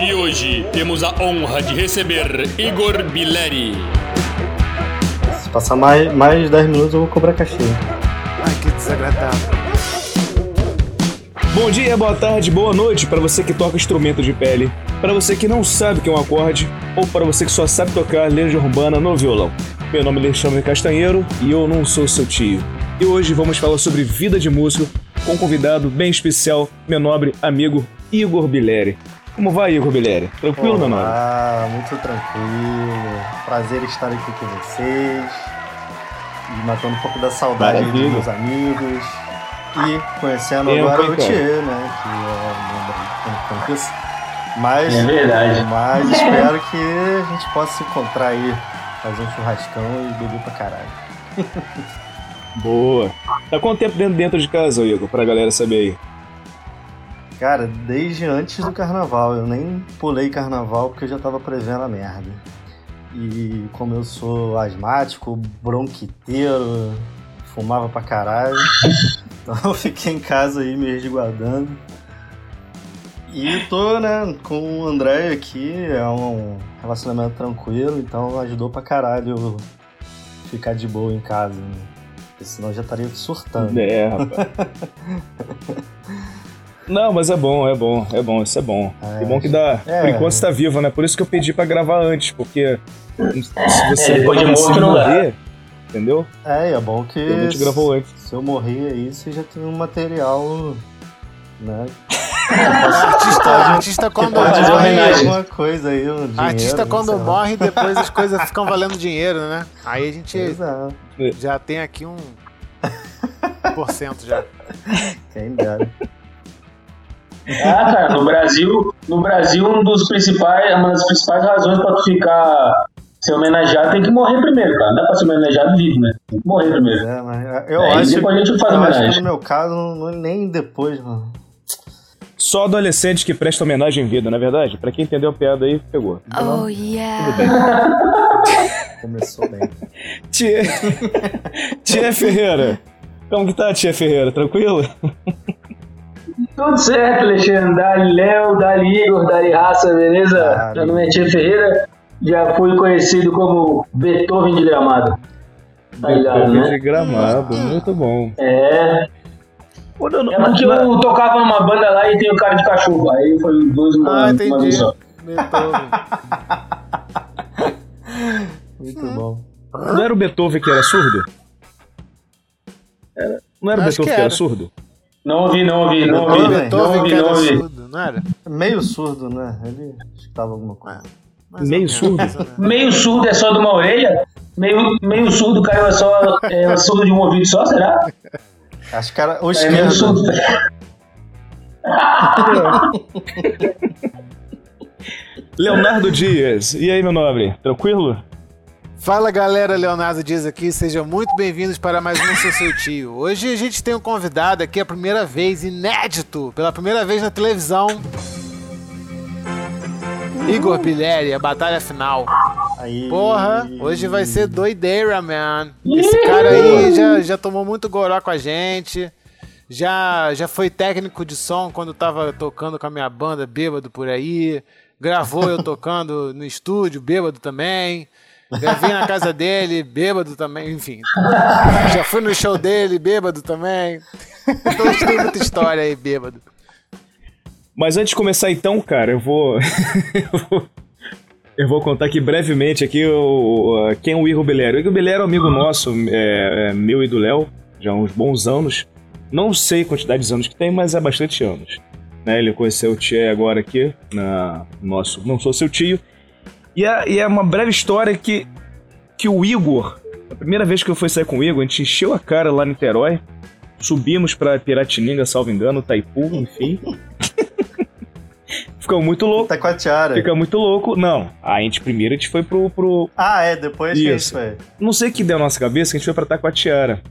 E hoje temos a honra de receber Igor Bileri. Se passar mais, mais 10 minutos eu vou cobrar caixinha. Ai, que desagradável. Bom dia, boa tarde, boa noite para você que toca instrumento de pele, para você que não sabe o que é um acorde ou para você que só sabe tocar legião urbana no violão. Meu nome é Alexandre Castanheiro e eu não sou seu tio. E hoje vamos falar sobre vida de músico com um convidado bem especial, meu nobre amigo Igor Bileri. Como vai, Igor Bileri? Tranquilo, Olá, meu nobre? Ah, muito tranquilo. Prazer estar aqui com vocês. E matando um pouco da saudade aí dos meus amigos. E conhecendo Tempo, agora o? Thier, né? Que é um conheço. Mas, É verdade. mas espero que a gente possa se encontrar aí, fazer um churrascão e beber pra caralho. Boa. Tá quanto tempo dentro, dentro de casa, Igor, pra galera saber aí? Cara, desde antes do carnaval, eu nem pulei carnaval porque eu já tava prevendo a merda. E como eu sou asmático, bronquiteiro, fumava pra caralho, então eu fiquei em casa aí me resguardando. E tô, né, com o André aqui, é um relacionamento tranquilo, então ajudou pra caralho ficar de boa em casa, né? Porque senão eu já estaria surtando. É, rapaz. Não, mas é bom, é bom, é bom, isso é bom. É, bom que dá. É. Por enquanto você tá vivo, né? Por isso que eu pedi pra gravar antes, porque se você É, depois de se morto não dá. morrer, entendeu? É, e é bom que A gente gravou antes. se eu morrer aí, você já tem um material, né? Artista, artista quando homenagem. alguma coisa aí, um dinheiro. Artista né, quando morre, depois as coisas ficam valendo dinheiro, né? Aí a gente Exato, já tem aqui um por cento já. quem dera. Ah, cara, no Brasil, no Brasil, um dos principais, uma das principais razões pra tu ficar ser homenageado tem que morrer primeiro, cara. Não dá pra ser homenageado vivo, né? Tem que morrer primeiro. É, mas eu Aí acho, depois a gente faz eu acho que no meu caso, não- nem depois, mano. Só adolescente que presta homenagem em vida, não é verdade? Pra quem entendeu a piada aí, pegou. Oh yeah. Começou bem. Tia... Tia Ferreira. Como que tá, Tia Ferreira? Tranquilo? Tudo certo, Alexandre. Dali Léo, Dali Igor, Dali Raça, beleza? Meu nome é Tia Ferreira. Já fui conhecido como Beethoven de Gramado. Tá ligado, Beethoven de né? gramado, muito bom. É. Não, não, É porque não- eu tocava numa banda lá e tem o cara de cachorro. Aí foi dois uma, Ah, uma entendi. vez só. Beethoven. Muito bom. não era o Beethoven que era surdo? Era- Não era o Beethoven que que era era. surdo? Não ouvi, não ouvi, não ouvi, Beethoven, não Beethoven ouvi, que não era ouvi. surdo, não era? Meio surdo, né? Ele escutava alguma coisa. Mais ou Meio surdo? Meio surdo é só de uma orelha? Meio, meio surdo, o cara é só é surdo de um ouvido só, será? Acho que era o É esquerdo. surdo. Leonardo Dias. E aí, meu nobre? Tranquilo? Fala galera, Leonardo Dias aqui, sejam muito bem-vindos para mais um Seu Seu Tio. Hoje a gente tem um convidado aqui a primeira vez, inédito, pela primeira vez na televisão. Igor Bileri, a batalha final. Aí... Porra, hoje vai ser doideira, man. Esse cara aí já, já tomou muito goró com a gente. Já, já foi técnico de som quando tava tocando com a minha banda bêbado por aí. Gravou eu tocando no estúdio, bêbado também. Gravei na casa dele, bêbado também, enfim. Já fui no show dele, bêbado também. Então tem muita história aí, bêbado. Mas antes de começar então, cara, eu vou. eu vou- contar aqui brevemente aqui o, quem é o Igor Belero. O Igor Belero é um amigo nosso, é, é, meu e do Léo, já há uns bons anos. Não sei a quantidade de anos que tem, mas é bastante anos. Né? Ele conheceu o Tchê agora aqui, na nosso Não Sou Seu Tio. E é, e é uma breve história que, que o Igor, a primeira vez que eu fui sair com o Igor, a gente encheu a cara lá em Niterói, subimos pra Piratininga, salvo engano, Taipu, enfim. Ficamos muito louco. Taquatiara. Fica muito louco. Não, a gente primeiro a gente foi pro. pro Ah, é, depois que a gente Isso. foi. não sei o que deu na nossa cabeça, que a gente foi pra Taquatiara.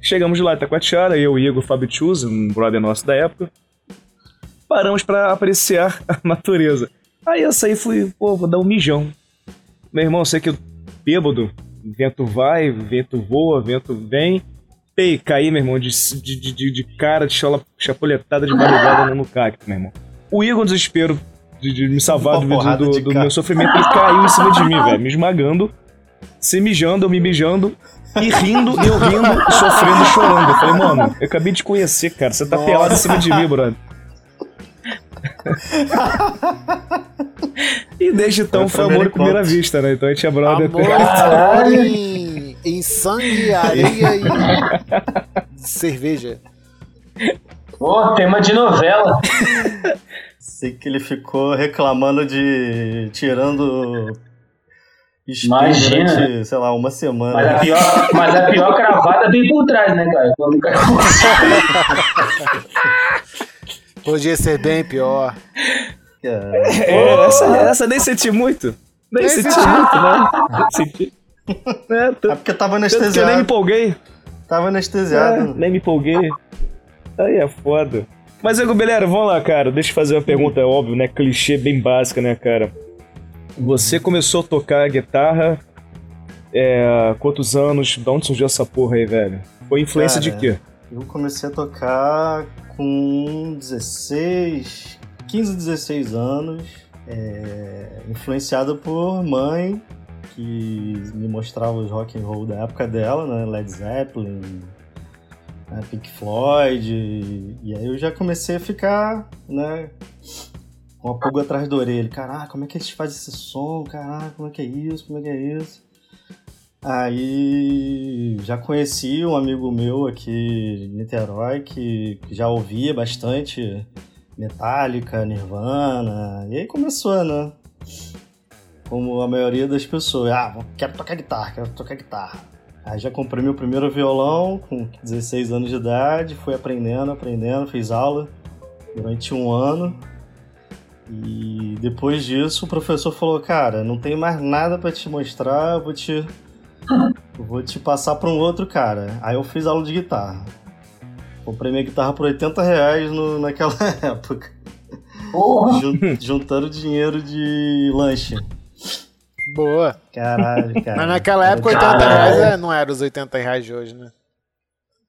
Chegamos lá em Taquatiara, eu, Igor, Fábio Tchuz, um brother nosso da época. Paramos pra apreciar a natureza. Aí eu saí e fui, pô, vou dar um mijão. Meu irmão, sei que eu bêbado, vento vai, vento voa, vento vem. flipei, caí, meu irmão, de, de, de, de cara, de chola, chapuletada de barrigada no cacto, meu irmão. O Igor, no desespero de, de me salvar do, do, do meu sofrimento, ele caiu em cima de mim, velho, me esmagando, se mijando, eu me mijando, e rindo, e eu rindo, sofrendo e chorando. Eu falei, mano, eu acabei de te conhecer, cara, você tá Nossa. pelado em cima de mim, brother. e desde então Foi foi amor à primeira vista, né? Então a gente é brother. Amor, amor em, em sangue, areia e cerveja. Pô, tema de novela. Sei que ele ficou reclamando de. tirando. Imagina. durante, sei lá, uma semana. Mas a pior, mas a pior cravada vem por trás, né, cara? Quando o cara Podia ser bem pior. Cara, É, essa, essa nem senti muito. Nem, Nem senti senti. muito, né? Nem senti. É, tô- É porque tava que eu nem me anestesiado. empolguei. Tava É, anestesiado. nem me empolguei. Aí é foda. Mas, Belera, vamos lá, cara. Deixa eu fazer uma pergunta, óbvio, né? Clichê bem básica, né, cara? Você começou a tocar guitarra. É, quantos anos? De onde surgiu essa porra aí, velho? Foi influência de Cara, quê? Eu comecei a tocar com 16, 15, 16 anos, é, influenciado por mãe, que me mostrava os rock and roll da época dela, né? Led Zeppelin, né, Pink Floyd, e, e aí eu já comecei a ficar, né? Com a pulga atrás da orelha. Caraca, como é que eles fazem esse som? Caraca, como é que é isso? Como é que é isso? Aí já conheci um amigo meu aqui em Niterói que, que já ouvia bastante Metallica, Nirvana, e aí começou, né? Como a maioria das pessoas, ah, quero tocar guitarra, quero tocar guitarra. Aí já comprei meu primeiro violão com 16 anos de idade, fui aprendendo, aprendendo, fiz aula durante um ano. E depois disso o professor falou, cara, não tem mais nada pra te mostrar, eu vou te eu vou te passar pra um outro cara. Aí eu fiz aula de guitarra. Comprei minha guitarra por 80 reais no, naquela época. Jun- juntando dinheiro de lanche. Boa. Caralho, cara. Mas naquela época, 80 Caralho. reais é- não era os 80 reais de hoje, né?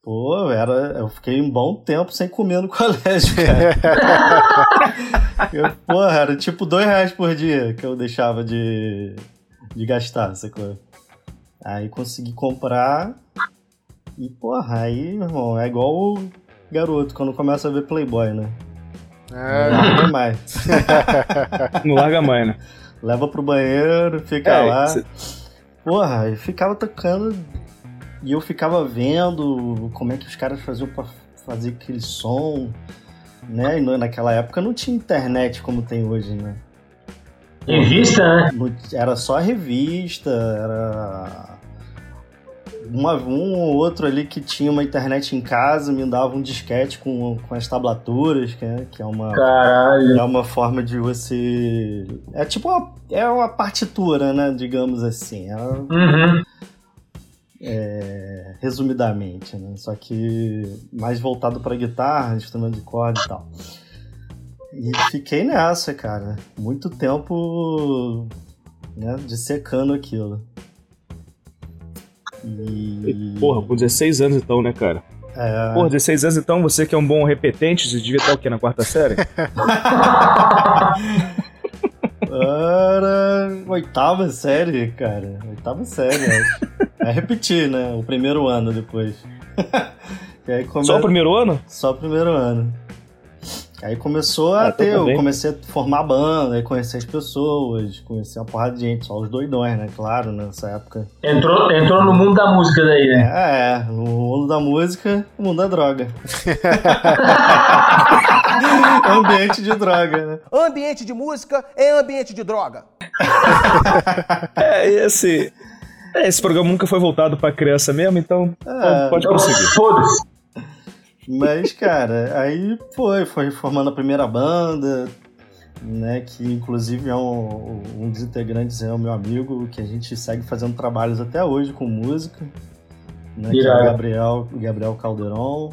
Pô, era, eu fiquei um bom tempo sem comer no colégio, cara. eu, porra, era tipo dois reais por dia que eu deixava de, de gastar, sacou? Aí consegui comprar e, porra, aí, meu irmão, é igual o garoto quando começa a ver Playboy, né? É, Não vai mais. Não larga mais, né? Leva pro banheiro, fica É, lá. cê- Porra, eu ficava tocando e eu ficava vendo como é que os caras faziam pra fazer aquele som, né? E naquela época não tinha internet como tem hoje, né? Revista, né? Era só revista, era. Uma, um ou outro ali que tinha uma internet em casa me dava um disquete com, com as tablaturas, que é, que é uma. Caralho. É uma forma de você. É tipo uma, é uma partitura, né? Digamos assim. É, Uhum. é, resumidamente, né? Só que mais voltado pra guitarra, instrumento de corda e tal. E fiquei nessa, cara. Muito tempo né, dissecando aquilo. E. Porra, com 16 anos então, né, cara? é, Porra, 16 anos então, você que é um bom repetente, você devia estar o quê, na quarta série? Era oitava série, cara. Oitava série, acho. É repetir, né? O primeiro ano depois. E aí come... Só o primeiro ano? Só o primeiro ano. Aí começou a Ah, ter, tá eu bem. comecei a formar banda, aí conhecer as pessoas, conhecer uma porrada de gente, só os doidões, né? Claro, nessa época. Entrou, entrou no mundo da música daí, né? É, é, no mundo da música, no mundo da droga. Ambiente de droga, né? Ambiente de música é ambiente de droga. É, esse. é, esse programa nunca foi voltado pra criança mesmo, então É. pode Então, prosseguir. foda-se. Mas, cara, aí foi, foi formando a primeira banda, né? Que inclusive é um, um dos integrantes é o meu amigo, que a gente segue fazendo trabalhos até hoje com música. Né, que é o. Gabriel, Gabriel Calderon.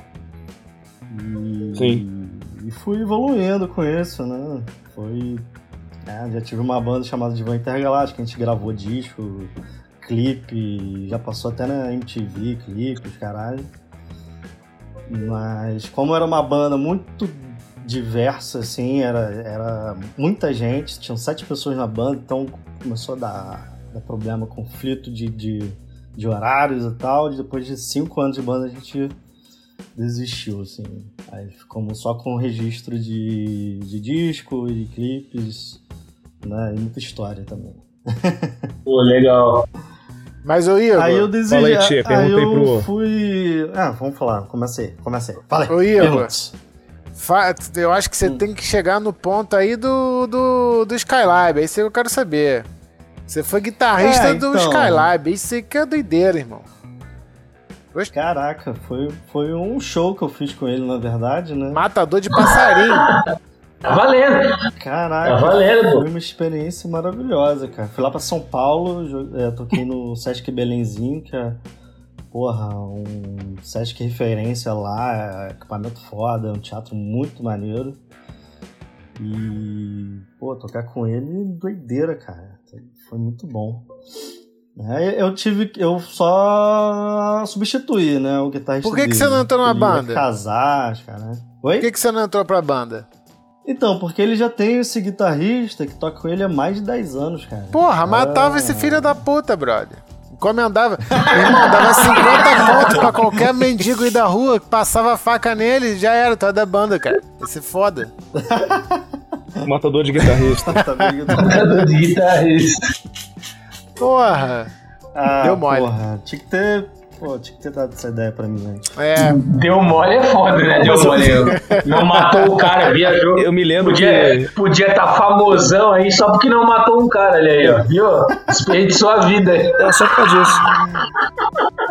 E, Sim. e fui evoluindo com isso, né? Foi. é, já tive uma banda chamada Divan Intergaláctica, a gente gravou disco, clipe, já passou até na MTV, clipe, os caralho. Mas como era uma banda muito diversa, assim, era, era muita gente, tinham sete pessoas na banda, então começou a dar, dar problema, conflito de, de, de horários e tal. Depois de cinco anos de banda a gente desistiu, assim. Aí ficamos só com registro de, de disco e clipes, né? E muita história também. Pô, legal. Mas ô Igor, Aí eu desejei. Fala aí, Tia, aí pergunta aí eu pro- fui. Ah, vamos falar. Comecei, comecei. Fala aí. Ô, Igor. pergunte. fa- eu acho que você tem que chegar no ponto aí do, do, do Skylab. É isso que eu quero saber. Você foi guitarrista É, do então. Skylab. Isso aí que é doideira, irmão. Caraca, foi, foi um show que eu fiz com ele, na verdade, né? Matador de passarinho. Tá valendo. Caraca, Tá valendo, pô. foi uma experiência maravilhosa, cara. Fui lá pra São Paulo, é, toquei no Sesc Belenzinho, que é, porra, um Sesc referência lá, é equipamento foda, é um teatro muito maneiro. E, pô, tocar com ele, doideira, cara. Foi muito bom. É, eu tive, eu só substituí, né, o guitarrista Por que que você não entrou na banda? casar, cara. Oi? Por que, que você não entrou pra banda? Então, porque ele já tem esse guitarrista que toca com ele há mais de 10 anos, cara. Porra, matava Ah. esse filho da puta, brother. Encomendava. Irmão, dava 50 pontos pra qualquer mendigo aí da rua que passava a faca nele já era, tu é da banda, cara. Esse é foda. Matador de guitarrista. Tá? Matador de guitarrista. Porra. Ah, Deu mole. Porra, tinha que ter. Pô, tinha que ter dado essa ideia pra mim antes. É. Deu mole é foda, né? Deu mole. Não matou o cara, viajou. Eu me lembro Podia que. podia tá famosão aí só porque não matou um cara ali aí, ó. Viu? Desperdiçou a vida. É só por causa disso.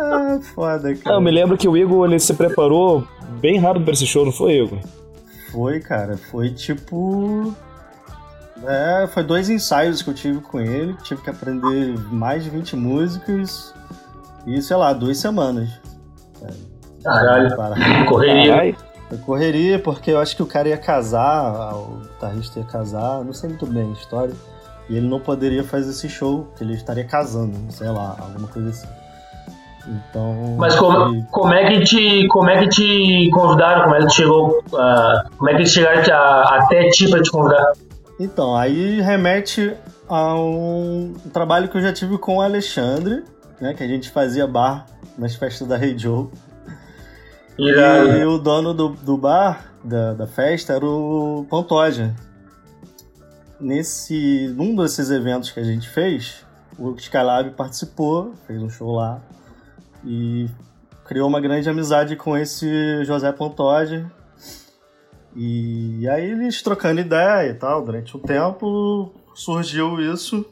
Ah, foda, cara. Eu me lembro que o Igor ele se preparou bem rápido pra esse show, não foi, Igor? Foi, cara. Foi tipo. É, foi dois ensaios que eu tive com ele. Tive que aprender mais de 20 músicas. E, sei lá, duas semanas. Caralho. Para. Correria. Caralho. Correria, porque eu acho que o cara ia casar, o guitarrista ia casar, não sei muito bem a história. E ele não poderia fazer esse show, porque ele estaria casando, sei lá, alguma coisa assim. Então. Mas como, como é que te como é que te convidaram? Como é que chegou? ah, como é que eles chegaram te- a- até ti pra te convidar? Então, aí remete a um trabalho que eu já tive com o Alexandre, né? Que a gente fazia bar nas festas da Rei Joe. E Irado. o dono do, do bar, da, da festa, era o Pantoja. Nesse, num desses eventos que a gente fez, o Skylab participou, fez um show lá e criou uma grande amizade com esse José Pantoja. E aí eles trocando ideia e tal, durante um tempo surgiu isso.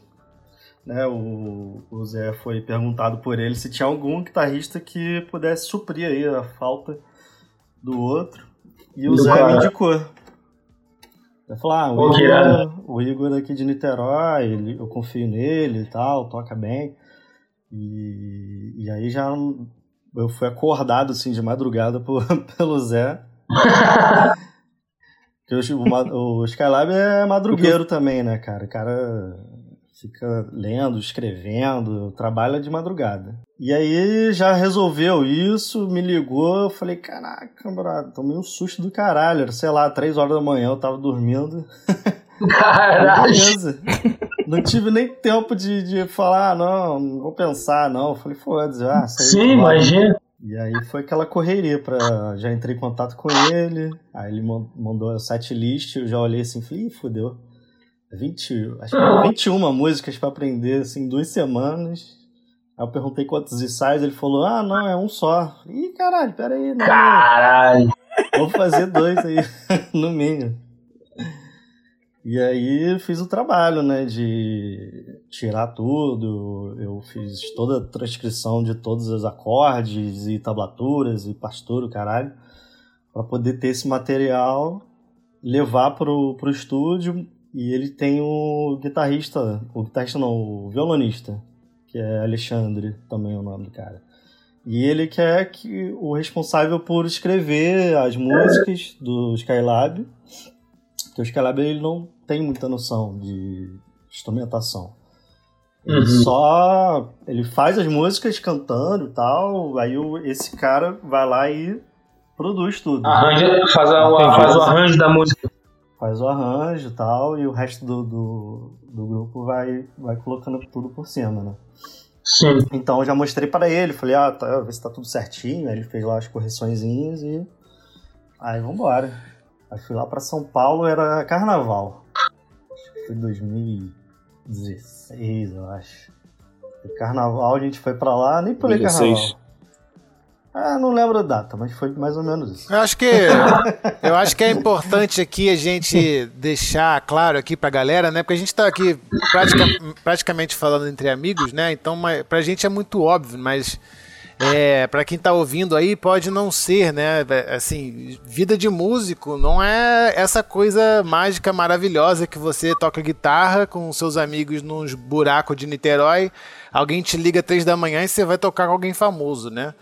Né, o, o Zé foi perguntado por ele se tinha algum guitarrista que pudesse suprir aí a falta do outro. E o Do Zé cara. me indicou. Ele falou, ah, o Igor, o Igor aqui de Niterói, ele- eu confio nele e tal, toca bem. E, e aí já eu fui acordado assim de madrugada por, pelo Zé. O, o Skylab é madrugueiro também, né, cara? O cara fica lendo, escrevendo, trabalha de madrugada. E aí já resolveu isso, me ligou, eu falei, caraca, brother, tomei um susto do caralho. Era, sei lá, três horas da manhã, eu tava dormindo. Caralho. Beleza. Não tive nem tempo de, de falar, ah, não, não vou pensar, não. Eu falei, foda-se, ah, Sim, imagina. E aí foi aquela correria pra. Já entrei em contato com ele, aí ele man- mandou a set list, eu já olhei assim, falei, ih, fudeu. 20, acho que 21 músicas pra aprender, assim, em duas semanas. Aí eu perguntei quantos ensaios, ele falou, ah, não, é um só. Ih, caralho, peraí, não. Caralho. Vou fazer dois aí, no mínimo. E aí fiz o trabalho, né, de tirar tudo. Eu fiz toda a transcrição de todos os acordes e tablaturas e partitura, caralho, para poder ter esse material, levar pro, pro estúdio. E ele tem o guitarrista, o guitarrista não, o violonista, que é Alexandre, também é o nome do cara. E ele que é que, o responsável por escrever as músicas do Skylab. Porque o Skylab ele não tem muita noção de instrumentação. Ele Uhum. só. Ele faz as músicas cantando e tal. Aí o- esse cara vai lá e Produz tudo. Arranja, faz, a- faz o arranjo da música. Faz o arranjo e tal, e o resto do, do, do grupo vai, vai colocando tudo por cima, né? Sim. Então eu já mostrei para ele, falei, ah, tá, vê se tá tudo certinho. Aí ele fez lá as correçõezinhas e. Aí vambora. Aí fui lá pra São Paulo, era carnaval. Acho que Foi 2016, eu acho. Carnaval, a gente foi pra lá, nem pulei 16. carnaval. Ah, não lembro a data, mas foi mais ou menos isso. Eu acho que eu acho que é importante aqui a gente deixar claro aqui pra galera, né? Porque a gente tá aqui pratica- praticamente falando entre amigos, né? Então, pra gente é muito óbvio, mas é, para quem tá ouvindo aí pode não ser, né? Assim, vida de músico não é essa coisa mágica maravilhosa que você toca guitarra com seus amigos nos buracos de Niterói, alguém te liga três da manhã e você vai tocar com alguém famoso, né?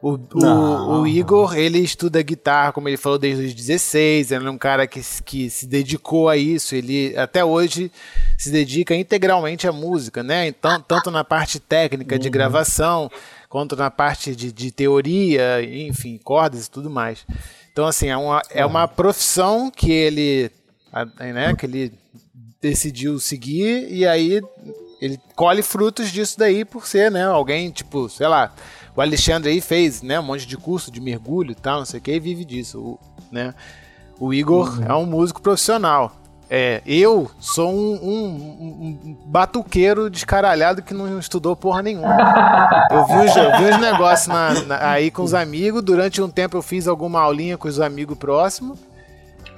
O, o- o Igor, ele estuda guitarra, como ele falou, desde os 16. Ele é um cara que, se- que se dedicou a isso. Ele até hoje se dedica integralmente à música, né? Então, tanto na parte técnica de gravação, quanto na parte de, de teoria, enfim, cordas e tudo mais. Então, assim, é uma, é uma profissão que ele, né, que ele decidiu seguir e aí ele colhe frutos disso daí por ser, né, alguém, tipo, sei lá, o Alexandre aí fez, né, um monte de curso de mergulho e tal, não sei o que, e vive disso, o, né. O Igor é um músico profissional. É, eu sou um, um- um- um batuqueiro descaralhado que não estudou porra nenhuma. Eu vi uns, eu vi uns negócios na- na- aí com os amigos. Durante um tempo eu fiz alguma aulinha com os amigos próximos.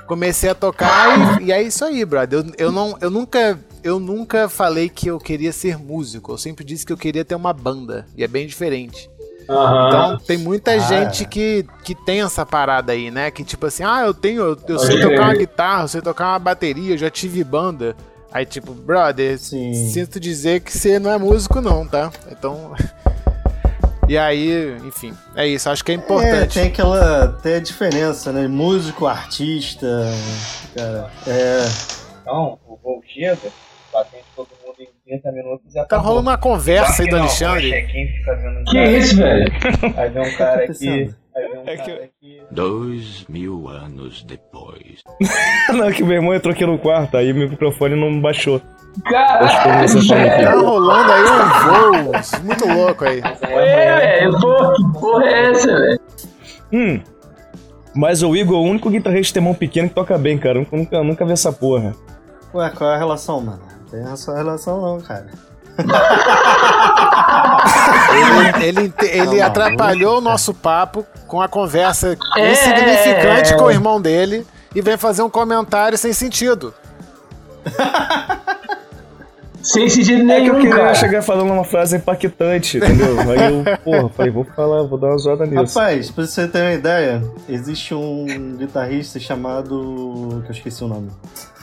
Comecei a tocar e, e é isso aí, brother. Eu, eu, não, eu, nunca, eu nunca falei que eu queria ser músico. Eu sempre disse que eu queria ter uma banda. E é bem diferente. Aham. Então tem muita Ah, gente é. que, que tem essa parada aí, né? Que tipo assim, ah, eu tenho, eu, eu sei tocar uma guitarra, eu sei tocar uma bateria, eu já tive banda. Aí tipo, brother, Sim. sinto dizer que você não é músico não, tá? Então... E aí, enfim, é isso, acho que é É, importante. tem aquela. Tem a diferença, né? Músico, artista. Cara, é. Então, o voo chega, 30 minutos e Tá acabou. rolando uma conversa aí do não, Alexandre. Vendo Que isso, velho? Aí vem um cara Tá aqui. um É que aqui. Dois mil anos depois. Não, que meu irmão entrou aqui no quarto, aí meu microfone não baixou. Caralho. Tá rolando aí um voo muito louco aí. É, velho. Que porra é essa, velho? Hum. Mas o Igor é o único guitarrista tem mão pequena que toca bem, cara. Eu nunca, nunca vi essa porra. Ué, qual é a relação, mano? Não tem essa relação, não, cara. Ele, ele, ele Não, atrapalhou o nosso papo com a conversa É. insignificante com o irmão dele e vem fazer um comentário sem sentido. Sem sentido É que eu nenhum, queria cara. chegar falando uma frase impactante, entendeu? Aí eu, porra, falei, vou falar, vou dar uma zoada nisso. Rapaz, pra você ter uma ideia, existe um guitarrista chamado. que eu esqueci o nome.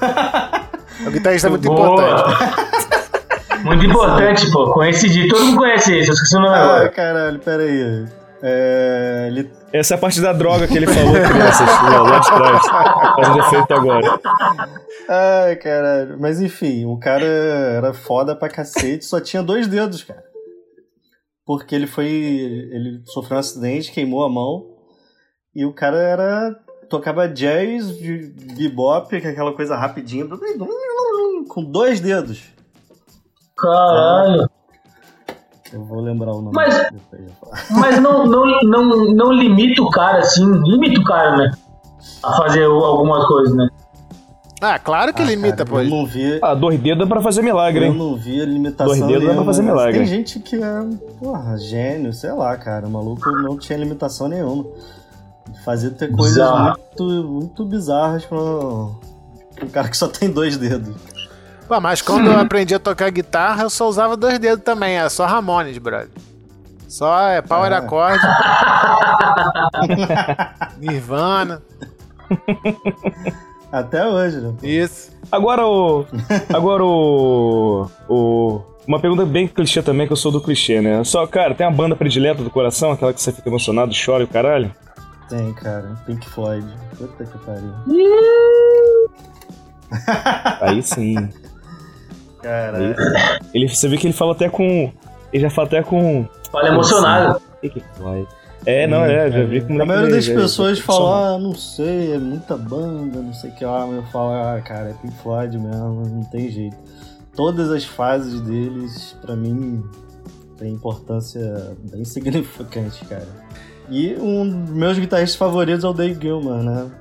O guitarrista é muito Boa. importante. Muito importante, pô. Conheci, todo mundo conhece esse, eu esqueci o nome Ah, agora. caralho, peraí. É. Ele. Essa é a parte da droga que ele falou, crianças, lá, lá de trás. Fazendo efeito agora. Ai, caralho. Mas enfim, o cara era foda pra cacete, só tinha dois dedos, cara. Porque ele foi. Ele sofreu um acidente, queimou a mão. E o cara era. tocava jazz, de bebop, que é aquela coisa rapidinha. Com dois dedos. Caralho. Eu vou lembrar o nome Mas- depois. eu. Mas não, não, não, não limita o cara assim, limita o cara, né? A fazer algumas coisas, né? Ah, claro que Ah, limita, cara, pô. Eu não vi. Ah, dois dedos é pra fazer milagre, Eu hein? não vi a limitação Dois dedos dá pra nenhuma. fazer milagre. Tem gente que é, porra, gênio, sei lá, cara. O maluco não tinha limitação nenhuma. Fazia ter coisas Bizarro. muito, muito bizarras pra um cara que só tem dois dedos. Pô, mas quando eu aprendi a tocar guitarra, eu só usava dois dedos também. Era só Ramones, brother. Só é power Ah. acorde. Nirvana. Até hoje, né? Isso. Agora o. Agora o. O. Uma pergunta bem clichê também, que eu sou do clichê, né? Só, cara, tem uma banda predileta do coração, aquela que você fica emocionado, chora e o caralho? Tem, cara. Pink Floyd. Puta que pariu. Aí sim. Cara, Aí, ele, você vê que ele fala até com. Ele já fala até com. Olha, emocionado. Pink Floyd. É, não, é, já vi como A maioria das é, pessoas é, fala, ah, não sei, é muita banda, não sei o que lá, mas eu falo, ah, cara, é Pink Floyd mesmo, não tem jeito. Todas as fases deles, pra mim, tem importância bem significante, cara. E um dos meus guitarristas favoritos é o Dave Gilman, né?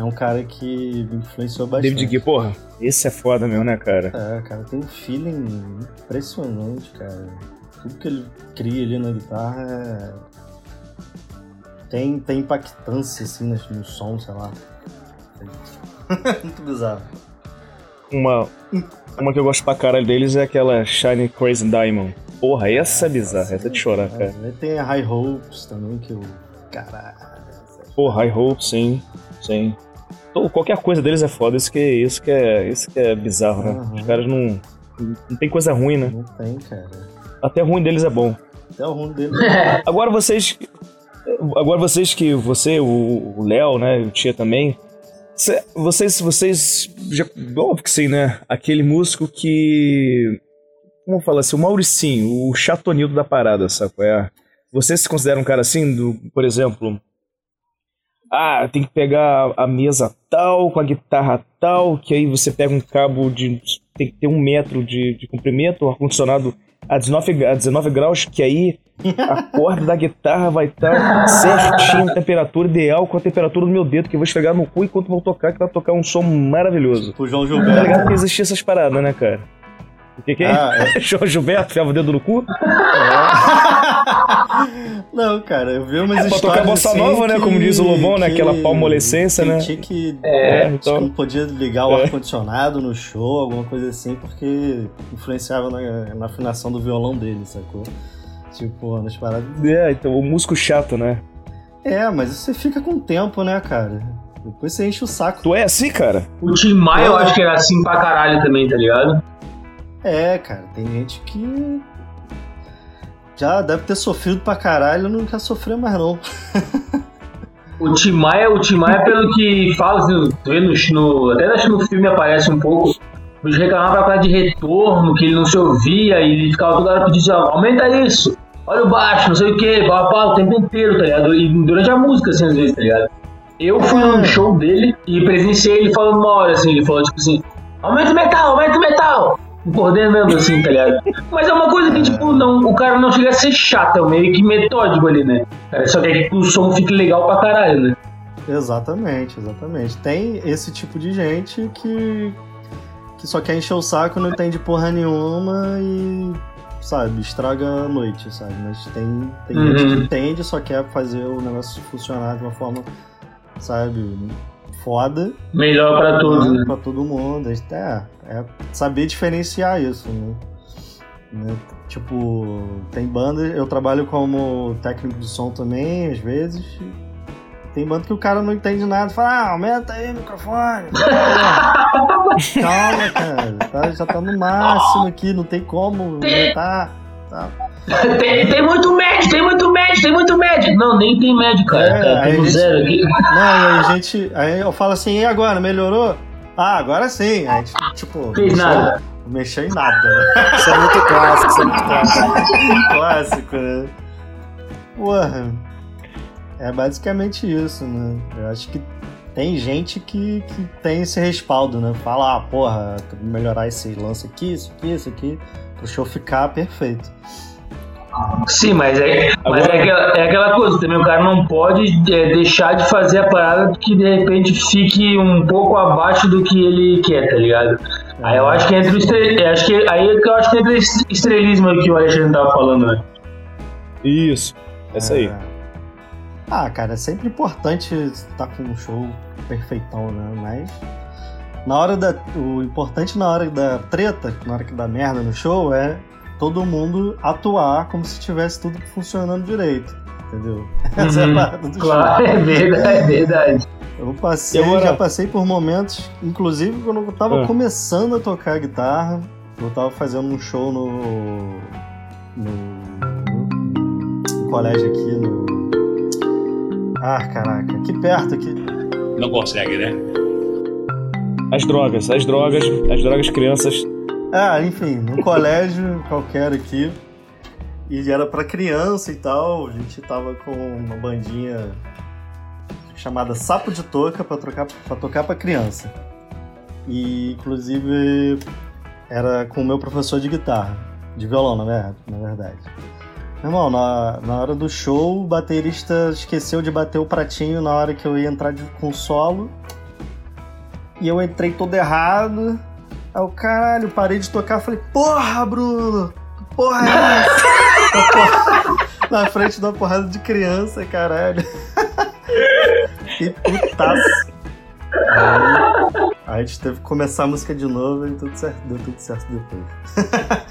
É um cara que me influenciou bastante. David Gui, porra, esse é foda mesmo, né, cara? É, cara, tem um feeling impressionante, cara. Tudo que ele cria ali na guitarra é... tem, tem impactância, assim, no, no som, sei lá. Muito bizarro. Uma, uma que eu gosto pra caralho deles é aquela Shiny Crazy Diamond. Porra, essa é bizarra, essa é de chorar, cara. Aí tem a High Hopes também, que eu... Caralho. Pô, High Hope, sim, sim. Qualquer coisa deles é foda, isso que, isso que, é, isso que é bizarro, né? Uhum. Os caras não, não tem coisa ruim, né? Não tem, cara. Até ruim deles é bom. Até o ruim dele. Agora vocês. Agora vocês que. Você, o Léo, né? O Tia também. cê- Vocês. Vocês. Já, óbvio que sim, né? Aquele músico que. Como fala assim? O Mauricinho, o chatonildo da parada, sabe? qual É. Vocês se consideram um cara assim? Do, por exemplo. Ah, tem que pegar a mesa tal, com a guitarra tal, que aí você pega um cabo de. Tem que ter um metro de, de comprimento, o ar-condicionado a 19, a 19 graus, que aí a corda da guitarra vai estar certinho, temperatura ideal com a temperatura do meu dedo, que eu vou esfregar no cu enquanto vou tocar, que vai tocar um som maravilhoso. O João Tá Gilberto. ligado que existia essas paradas, né, cara? O que, que é? Ah, é. João Gilberto, fiava o dedo no cu? Não, cara, eu vi umas É, pra histórias tocar bossa assim nova, né, que- como diz o Lobão, né, que aquela palmolescência, né? Tinha que, É, acho que então- não podia ligar o É. ar-condicionado no show, alguma coisa assim, porque influenciava na, na afinação do violão dele, sacou? Tipo, nas paradas. É, então, o músico chato, né? É, mas isso você fica com o tempo, né, cara? Depois você enche o saco. Tu é assim, cara? O Tim Maia eu acho que era assim pra caralho também, tá ligado? É, cara, tem gente que já deve ter sofrido pra caralho e não quer sofrer mais não. O Tim Maia, o Tim Maia, pelo que fala, assim, no, até acho que no filme aparece um pouco, ele reclamava causa de retorno, que ele não se ouvia, e ele ficava toda hora pedindo aumenta isso, olha o baixo, não sei o que, pá, pá, o tempo inteiro, tá ligado? E durante a música, assim, às vezes, tá ligado? Eu fui num show dele e presenciei ele falando uma hora, assim, ele falou, tipo assim, aumenta o metal, aumenta o metal! Coordenando assim, tá ligado? Mas é uma coisa que, tipo, não, o cara não chega a ser chato, é meio que metódico ali, né? Só que que o som fique legal pra caralho, né? Exatamente, exatamente. Tem esse tipo de gente que, que só quer encher o saco, não entende porra nenhuma e, sabe, estraga a noite, sabe? Mas tem, tem Uhum. gente que entende, só quer fazer o negócio funcionar de uma forma, sabe, foda. Melhor pra todos, né? Pra todo mundo. É, é saber diferenciar isso, né? Né? Tipo, tem banda, eu trabalho como técnico de som também, às vezes. Tem banda que o cara não entende nada, fala, ah, aumenta aí o microfone. Calma, cara, tá- já tá no máximo aqui, não tem como aumentar. Tá. tem, tem muito médio, tem muito médio, tem muito médio. Não, nem tem médio, cara. É, tá aí tudo a gente- zero aqui. Não, aí a gente. Aí eu falo assim, e agora, melhorou? Ah, agora sim. A gente, tipo, Fez mexeu- nada. Mexeu em nada, né? Isso é muito clássico, isso é muito clássico. Clássico, né? Porra. É basicamente isso, né? Eu acho que tem gente que, que tem esse respaldo, né? Fala, ah, porra, melhorar esse lance aqui, isso aqui, isso aqui, pro show ficar perfeito. Sim, mas, é, mas Agora- é, aquela, é aquela coisa também, o cara não pode é, deixar de fazer a parada que de repente fique um pouco abaixo do que ele quer, tá ligado? Aí eu acho que entra o estre... acho que aí é eu acho que entra esse estrelismo aí que o Alexandre tava falando, né? Isso. Essa aí. É. Ah, cara, é sempre importante estar com um show perfeitão, né? Mas na hora da. O importante na hora da treta, na hora que dá merda no show, é todo mundo atuar como se tivesse tudo funcionando direito. Entendeu? Essa é a Uhum. parada do Claro, é verdade, é verdade. Eu passei, agora- já passei por momentos, inclusive quando eu tava Ah. começando a tocar guitarra, eu tava fazendo um show no. no, no colégio aqui no. Ah, caraca, aqui perto, aqui. Não consegue, né? As drogas, as drogas, as drogas crianças. Ah, enfim, num colégio qualquer aqui. E era pra criança e tal. A gente tava com uma bandinha chamada Sapo de Toca pra, trocar, pra tocar pra criança. E inclusive era com o meu professor de guitarra, de violão, na verdade. Meu irmão, na, na hora do show, o baterista esqueceu de bater o pratinho na hora que eu ia entrar de, com solo. E eu entrei todo errado. Aí o caralho, parei de tocar, falei, porra, Bruno! Porra, é essa? Na frente de uma porrada de criança, caralho. que putaço. Aí, a gente teve que começar a música de novo e tudo certo, deu tudo certo depois.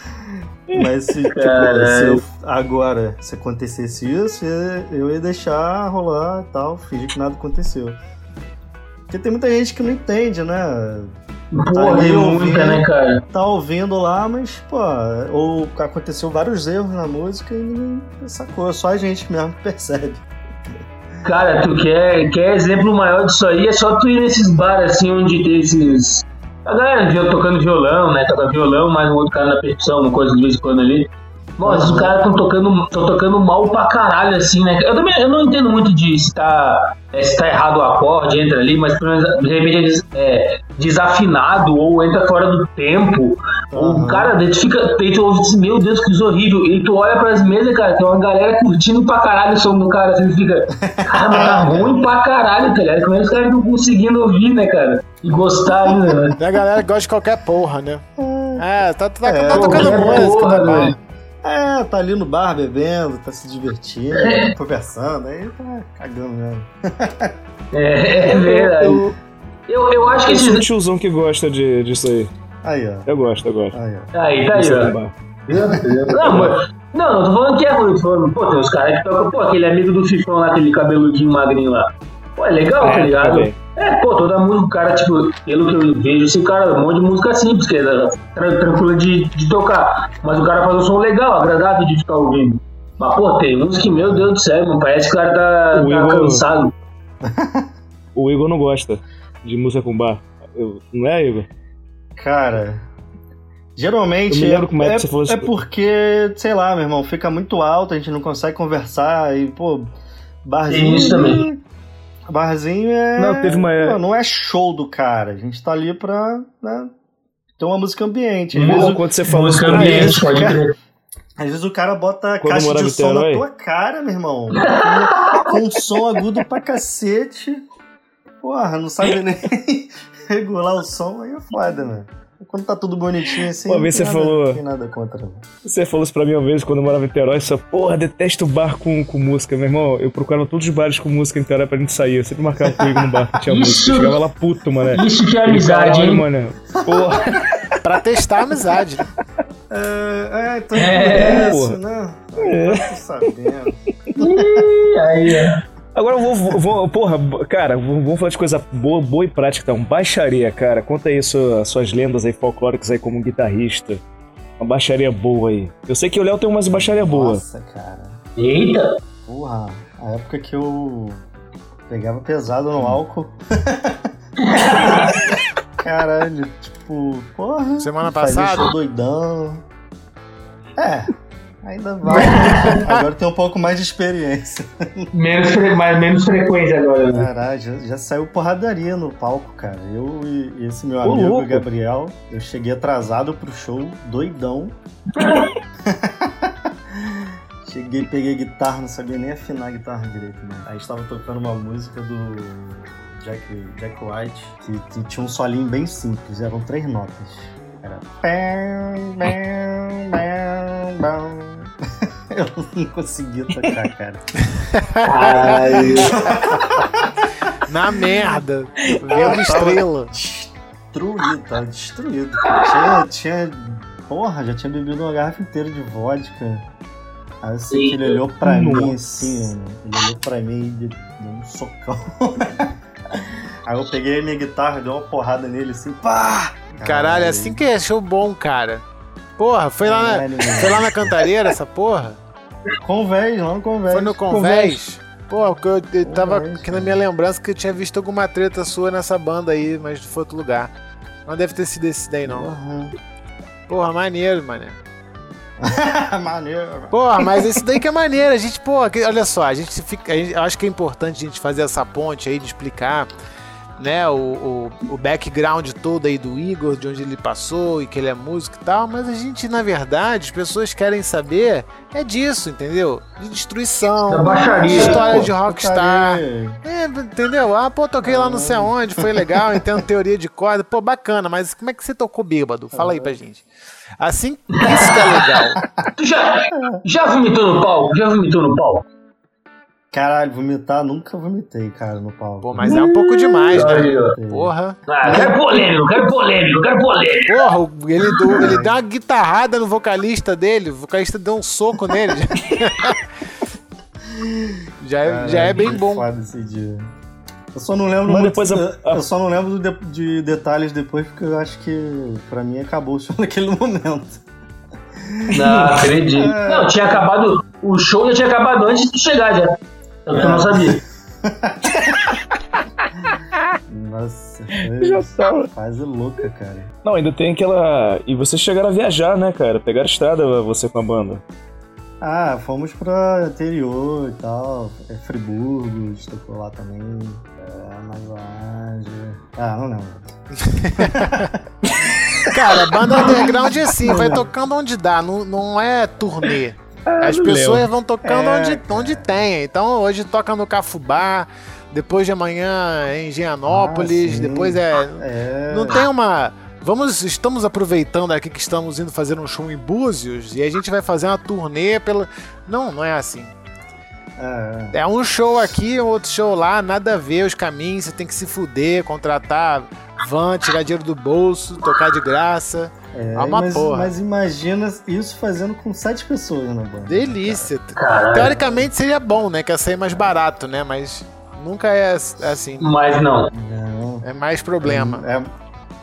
Mas se, tipo, se eu- agora, se acontecesse isso, eu ia deixar rolar e tal, fingir que nada aconteceu. Porque tem muita gente que não entende, né? Ali é ouvindo. muita, né, cara? Tá ouvindo lá, mas, pô, ou aconteceu vários erros na música e ninguém sacou, só a gente mesmo percebe. Cara, tu quer, quer exemplo maior disso aí? É só tu ir nesses bares assim onde tem esses. A galera tocando violão, né? Toca violão, mais um outro cara na percussão, uma coisa de vez em quando ali. Nossa, os caras estão tocando, tão tocando mal pra caralho, assim, né? Eu também eu não entendo muito de se tá, é, se tá errado o acorde, entra ali, mas pelo menos, de repente é, des- é desafinado ou entra fora do tempo. Ou o cara, tu fica, tu ouve assim, meu Deus, que coisa horrível. E tu olha pras mesas, cara, tem uma galera curtindo pra caralho o som do cara, assim, fica, cara, mas tá ruim pra caralho, tá ligado? Como é que os caras não conseguindo ouvir, né, cara? E gostar ainda, né? E a galera gosta de qualquer porra, né? É, tá, tá, É, tá tocando música, porra, tá bom. velho. É, tá ali no bar bebendo, tá se divertindo, conversando, aí tá cagando mesmo. É, é verdade. Eu- Eu, eu acho que Eu sou o esses. tiozão que gosta de, disso aí. Aí, ó. Eu gosto, eu gosto. Aí, ó. Aí, tá aí, ó. bar. Não, mas, não, não tô falando que é ruim, tô falando, pô, tem uns caras que tocam, pô, aquele amigo do Fifão lá, aquele cabeludinho magrinho lá. Pô, é legal, tá É, ligado? também. É, pô, toda música, o cara, tipo, pelo que eu vejo, esse cara, um monte de música simples, que é tra- tranquila de, de tocar. Mas o cara faz um som legal, agradável de ficar ouvindo. Mas, pô, tem uns que, meu Deus do céu, mano, parece que o cara tá, O tá Igor- cansado. O Igor não gosta de música com bar. Eu- não é, Igor? Cara, geralmente Eu me lembro como é que é, isso. é porque, sei lá, meu irmão, fica muito alto, a gente não consegue conversar e, pô, barzinho. Isso também. Barzinho é. Não, teve uma- pô, não é show do cara. A gente tá ali pra né, ter uma música ambiente. Às, vezes, o- quando você falou Música ambiente, pode crer. às vezes o cara bota a Quando caixa de som na tua cara, meu irmão. Com, com um som agudo pra cacete. Porra, não sabe nem regular o som, aí é foda, mano. Quando tá tudo bonitinho assim. Uma não vez tem você nada- falou- Não tem nada contra. não. Você falou isso pra mim uma vez quando eu morava em Niterói, só, porra, detesto bar com, com música. Meu irmão, eu procurava todos os bares com música em Niterói pra gente sair. Eu sempre marcava comigo no bar que tinha Isso- música. Eu chegava lá puto, mano. Isso que é amizade, "Caralho, hein? mano. Porra. Pra testar a amizade. É, é então É, é isso, né? Eu tô sabendo. Aí, ó. Agora eu vou, vou, vou- porra, cara, vamos falar de coisa boa, boa e prática, então. Baixaria, cara. Conta aí sua- suas lendas aí folclóricas aí como guitarrista. Uma baixaria boa aí. Eu sei que o Léo tem umas baixaria boa. Nossa, cara. Eita! Porra, a época que eu pegava pesado no álcool. Caralho, tipo, porra. Semana passada? doidão. É, ainda vai. Agora tem um pouco mais de experiência. Menos, fre- mais, menos frequência agora, né? Caralho, já, já saiu porradaria no palco, cara. Eu e e esse meu Ô, amigo, louco. Gabriel, eu cheguei atrasado pro show, doidão. cheguei, peguei guitarra, não sabia nem afinar a guitarra direito, mano. Aí estava tocando uma música do Jack, Jack White, que, que tinha um solinho bem simples, eram três notas. Era. pam, pam, pam, pam. Eu não conseguia tocar, cara. Ai, Na merda. Vendo estrela. Destruído, tava destruído. Tinha, tinha. Porra, já tinha bebido uma garrafa inteira de vodka. Aí eu sei que ele olhou pra mim assim, mano. Ele olhou pra mim e deu um socão. Aí eu peguei a minha guitarra, dei uma porrada nele assim, pá! Caralho, é assim que é show bom, cara. Porra, foi lá na, Caralho, foi lá na Cantareira essa porra? Convés, não convés. Foi no Convés? Pô, porque eu, eu tava aqui na minha lembrança que eu tinha visto alguma treta sua nessa banda aí, mas foi outro lugar. Não deve ter sido esse daí, não. Uhum. Porra, maneiro, mané. Maneiro. Porra, mas isso daí que é maneiro. A gente, pô, olha só, a gente fica. a gente- eu acho que é importante a gente fazer essa ponte aí de explicar. Né, o, o, o background todo aí do Igor, de onde ele passou e que ele é músico e tal, mas a gente, na verdade, as pessoas querem saber é disso, entendeu? De destruição, Da baixaria. história Pô, de rockstar. É, entendeu? Ah, pô, toquei lá não sei aonde, foi legal, entendo teoria de corda. Pô, bacana, mas como é que você tocou bêbado? Fala aí pra gente. Assim, isso que é legal. Tu já, já vomitou no palco? Já vomitou no palco? Caralho, vomitar, nunca vomitei, cara, no palco. Pô, mas é um pouco demais, né? Porra. Ah, eu quero polêmico, eu quero polêmico, eu quero polêmico. Porra, ele, deu, ele deu uma guitarrada no vocalista dele, o vocalista deu um soco nele. Já, é- já é bem bom. Esse dia. Eu só não lembro Mas depois eu, eu só não lembro de, de detalhes depois, porque eu acho que pra mim acabou o show naquele momento. Não, acredito. Não, tinha acabado. O show já tinha acabado antes de tu chegar já. Eu É. não sabia. Nossa, Já tava. fase louca, cara. Não, ainda tem aquela. E vocês chegaram a viajar, né, cara? Pegaram estrada você com a banda. Ah, fomos pra interior e tal. É, Friburgo, a gente tocou lá também. É. Ah, não lembro. Cara, banda underground é assim, vai tocando onde dá, não, não é turnê. As não pessoas vão tocando É, onde, onde tem. Então hoje toca no Cafubá, depois de amanhã é em Gianópolis, Ah, depois é. É. Não tem uma. Vamos, estamos aproveitando aqui que estamos indo fazer um show em Búzios e a gente vai fazer uma turnê pela. Não, não é assim. É, É um show aqui, um outro show lá, nada a ver os caminhos, você tem que se fuder, contratar van, tirar dinheiro do bolso, tocar de graça. É, É uma mas, porra. mas imagina isso fazendo com sete pessoas na banda. Delícia. Caralho. Teoricamente seria bom, né? Que ia sair mais barato, né? Mas nunca é assim. Mas não. Não. É mais problema. É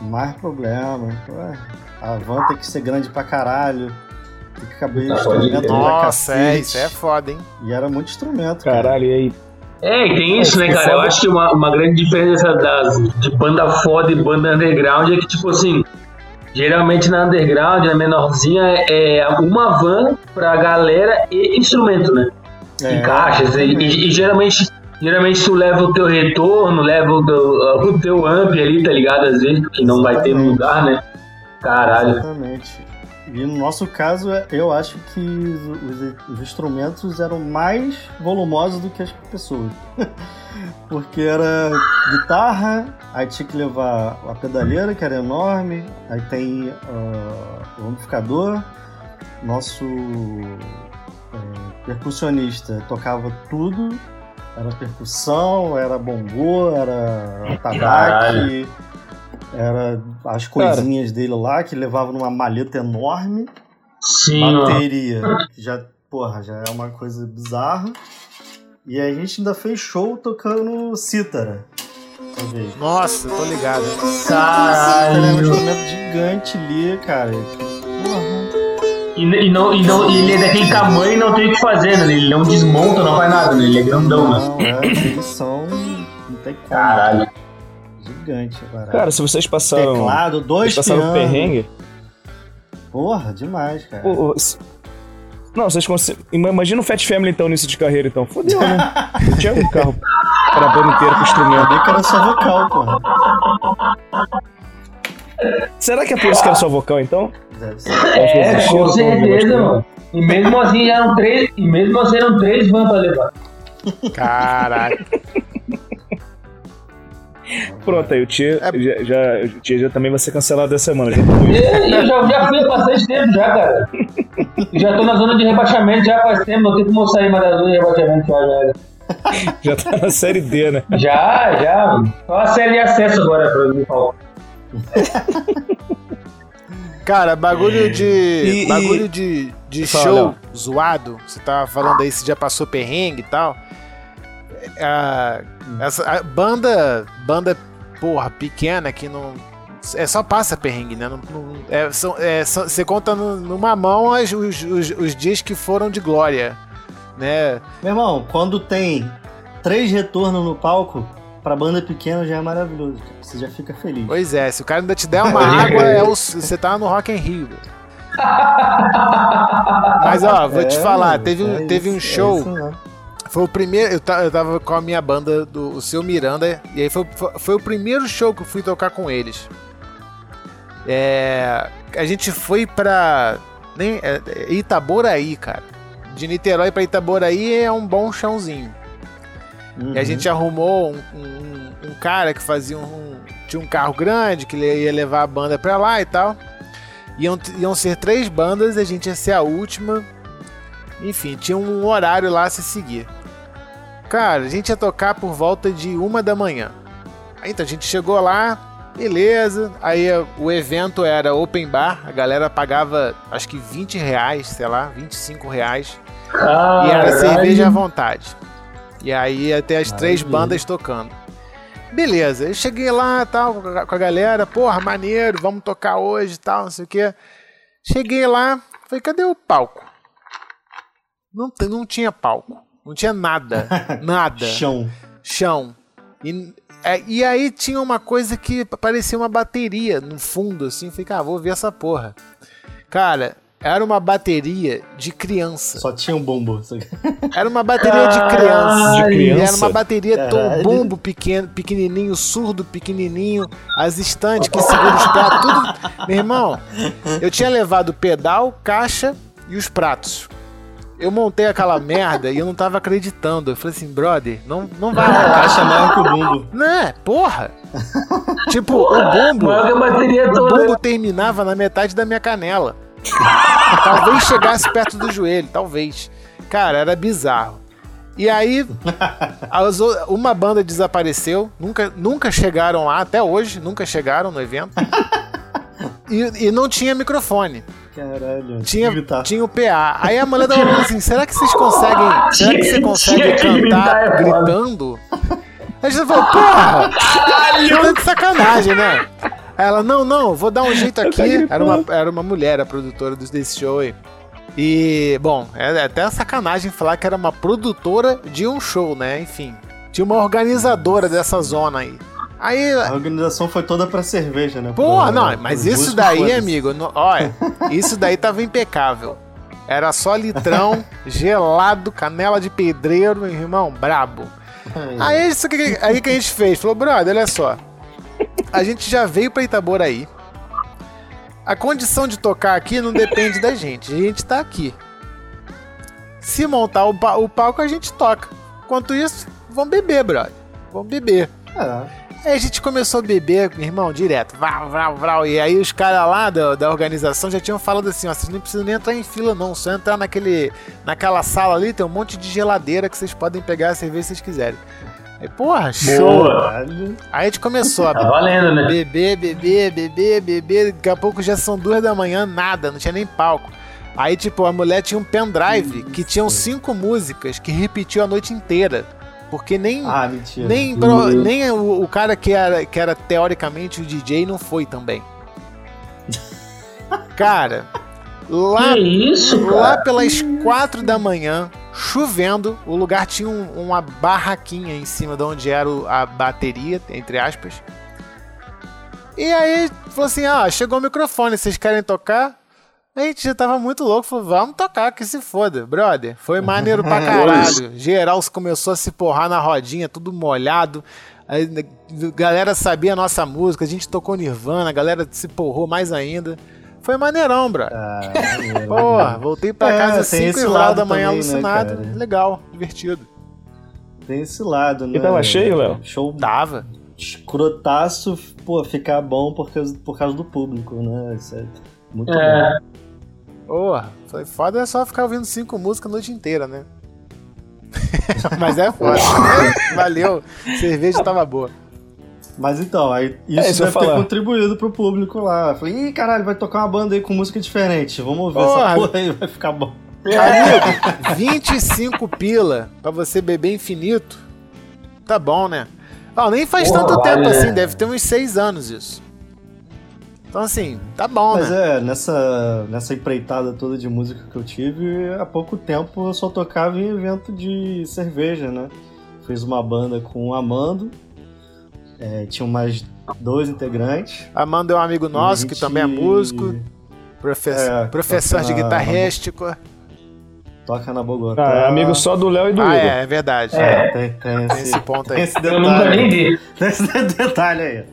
mais problema. Ué, A van tem que ser grande pra caralho. Tem que caber Tá, instrumento pode- pra Nossa, é, isso é foda, hein? E era muito instrumento, cara. Caralho, e aí? É, e tem isso, né, cara? Eu acho que uma, uma grande diferença das, de banda foda e banda underground é que, tipo assim, geralmente na underground, na menorzinha, é uma van pra galera e instrumento, né? É, e caixas. E, e- e geralmente, geralmente tu leva o teu retorno, leva o teu, o teu amp ali, tá ligado? Às vezes, porque não vai ter lugar, né? Caralho. Exatamente. E no nosso caso, é- eu acho que os, os instrumentos eram mais volumosos do que as pessoas. Porque era guitarra, aí tinha que levar a pedaleira, que era enorme, aí tem ah, o amplificador, nosso é, percussionista tocava tudo, era percussão, era bongô, era tabaque, Caralho. Era as coisinhas dele lá que levava numa maleta enorme, Sim, bateria, que já, porra, já é uma coisa bizarra. E a gente ainda fez show tocando cítara. Nossa, tô ligado. Cítara é um Caralho. instrumento gigante ali, cara. Porra. E, e não, e, não, e ele é daquele tamanho e não tem o que fazer, né? Ele não desmonta, não faz nada, né? Ele é grandão, né? Não, é, eles são. Não tem como. Caralho. Gigante, cara. Cara, se vocês passaram. Teclado, dois vocês passaram pianos. perrengue. Porra, demais, cara. Ô, ô, s- Não, vocês conseguem. Imagina o Fat Family então nisso de carreira, então. Fodeu, né? Não tinha um carro pra banda inteira com instrumento. Bem que era só vocal, porra. Será que é por isso que era só vocal, então? Deve ser. É, com certeza, mano. E mesmo assim eram três. E mesmo assim eram três pra levar. Caralho. Pronto, aí o Tia, É- já, já, o tia já também vai ser cancelado essa semana. Já E eu já, já fui há bastante tempo já, cara. Já tô na zona de rebaixamento já faz tempo, não tem como eu sair mais da zona de rebaixamento já, já. já tá na série D, né? Já, já. mano. Só a série de acesso agora pra mim, Paulo. Cara, bagulho de. E- e- bagulho de, de Fala, show zoado. Você tava falando aí se já passou perrengue e tal. A, essa, a banda. Banda, porra, pequena que não. É só passa perrengue, né? Não, não- é, são, é, só- você conta no- numa mão as- os, os, os dias que foram de glória. Né? Meu irmão, quando tem três retornos no palco, pra banda pequena já é maravilhoso. cara. Você já fica feliz. Pois é, se o cara ainda te der uma água, é o- você tá no Rock in Rio. Mas ó, vou te É, falar, teve, um- é teve um isso, é show. isso mesmo. Foi o primeiro. Eu, eu tava com a minha banda do o seu Miranda. E aí foi, foi, foi o primeiro show que eu fui tocar com eles. É, a gente foi pra. Nem, é, é Itaboraí, cara. De Niterói pra Itaboraí é um bom chãozinho. E a Uhum. gente arrumou um, um- um cara que fazia um. Tinha um carro grande que ele ia levar a banda pra lá e tal. Iam, iam ser três bandas, a gente ia ser a última. Enfim, tinha um horário lá a se seguir. Cara, a gente ia tocar por volta de uma da manhã. Então a gente chegou lá, beleza. Aí o evento era open bar, a galera pagava acho que 20 reais, sei lá, 25 reais. E era cerveja à vontade. E aí ter as três bandas tocando. Beleza, eu cheguei lá tal, com a galera, porra, maneiro, vamos tocar hoje e tal, não sei o quê. Cheguei lá, falei, cadê o palco? Não, não tinha palco, não tinha nada, nada Chão. chão. E, é, e aí tinha uma coisa que parecia uma bateria no fundo, assim. Fiquei, ah, vou ver essa porra. Cara, era uma bateria de criança. Só tinha um bumbo. Era uma bateria de criança. De E criança? era uma bateria Caralho. bumbo pequeno, pequenininho, surdo pequenininho, as estantes que seguram os pratos, tudo. Meu irmão, eu tinha levado o pedal, caixa e os pratos. Eu montei aquela merda e eu não tava acreditando. Eu falei assim, brother, não, não vai rolar. Caixa maior que o bumbo. Né? Porra! tipo, o bumbo. Maior que a bateria O toda. bumbo terminava na metade da minha canela. talvez chegasse perto do joelho, talvez. Cara, era bizarro. E aí, as o- uma banda desapareceu, nunca, nunca chegaram lá, até hoje, nunca chegaram no evento. E, e não tinha microfone. Caralho. Tinha, gritar. tinha o PA. Aí a mulher tava falando assim: será que vocês conseguem. Será que você consegue cantar é gritando? Aí você falou, porra! Você tá de sacanagem, né? Aí ela, não, não, vou dar um jeito aqui. Era uma, era uma mulher, a produtora dos- desse show aí. E, bom, é até sacanagem falar que era uma produtora de um show, né? Enfim. Tinha uma organizadora dessa zona aí. Aí A organização foi toda pra cerveja, né? Porra, Pra- não, mas isso daí, foda-se. amigo, no- olha, isso daí tava impecável. Era só litrão, gelado, canela de pedreiro, meu irmão, brabo. Aí isso que, aí que a gente fez, falou, brother, olha só. A gente já veio pra Itaboraí. A condição de tocar aqui não depende da gente, a gente tá aqui. Se montar o, o palco, a gente toca. Enquanto isso, vamos beber, brother. Vamos beber. É. Aí a gente começou a beber, meu irmão, direto. Vral, vral, vral. E aí os caras lá da, da organização já tinham falado assim, ó, vocês não precisam nem entrar em fila não, só entrar naquele, naquela sala ali, tem um monte de geladeira que vocês podem pegar a cerveja se vocês quiserem. Aí, porra, show! Boa. Aí a gente começou a Tá valendo, né? beber, beber, beber, beber. Daqui a pouco já são duas da manhã, nada, não tinha nem palco. Aí, tipo, a mulher tinha um pendrive que tinham cinco músicas que repetiu a noite inteira. Porque nem, Ah, mentira. nem, pro- nem o, o cara que era, que era teoricamente o DJ não foi também. Cara, lá, Que isso, lá cara? pelas quatro da manhã, chovendo, o lugar tinha um- uma barraquinha em cima de onde era o- a bateria, entre aspas. E aí, falou assim: ah, chegou o microfone, vocês querem tocar? A gente já tava muito louco, falou, vamos tocar, que se foda, brother. Foi maneiro pra caralho. Geral começou a se porrar na rodinha, tudo molhado. A galera sabia a nossa música, a gente tocou Nirvana, a galera se porrou mais ainda. Foi maneirão, brother. Ah. Porra, voltei pra É, casa tem 5 esse e lado da manhã também, né, alucinado. cara? Legal, divertido. Tem esse lado, né? tava cheio, Léo? Show Tava. escrotaço, pô, ficar bom por causa, por causa do público, né? Isso é muito É. Porra, foi foda é só ficar ouvindo cinco músicas a noite inteira, né? Mas é foda. Valeu. Cerveja tava boa. Mas então, aí isso É, isso deve ter falar. contribuído pro público lá. Falei, ih, caralho, vai tocar uma banda aí com música diferente. Vamos ver Porra. essa porra aí, vai ficar bom. Amigo, 25 pila pra você beber infinito. Tá bom, né? Ó, nem faz Porra, tanto vale, tempo assim, deve ter uns 6 anos isso. Então assim, tá bom, Mas né? é, nessa, nessa empreitada toda de música que eu tive, há pouco tempo eu só tocava em evento de cerveja, né? Fiz uma banda com o Amando, é, tinha mais dois integrantes. Amanda é um amigo nosso A que gente- também é músico. Profe- É, professor de toca na- guitarrístico. Toca na Bogotá. Ah, é amigo só do Léo e do Ah, Igor. é, é verdade. É, tem, tem esse, Esse ponto tem aí. esse Eu nunca nem detalhe. vi. Tem esse detalhe aí.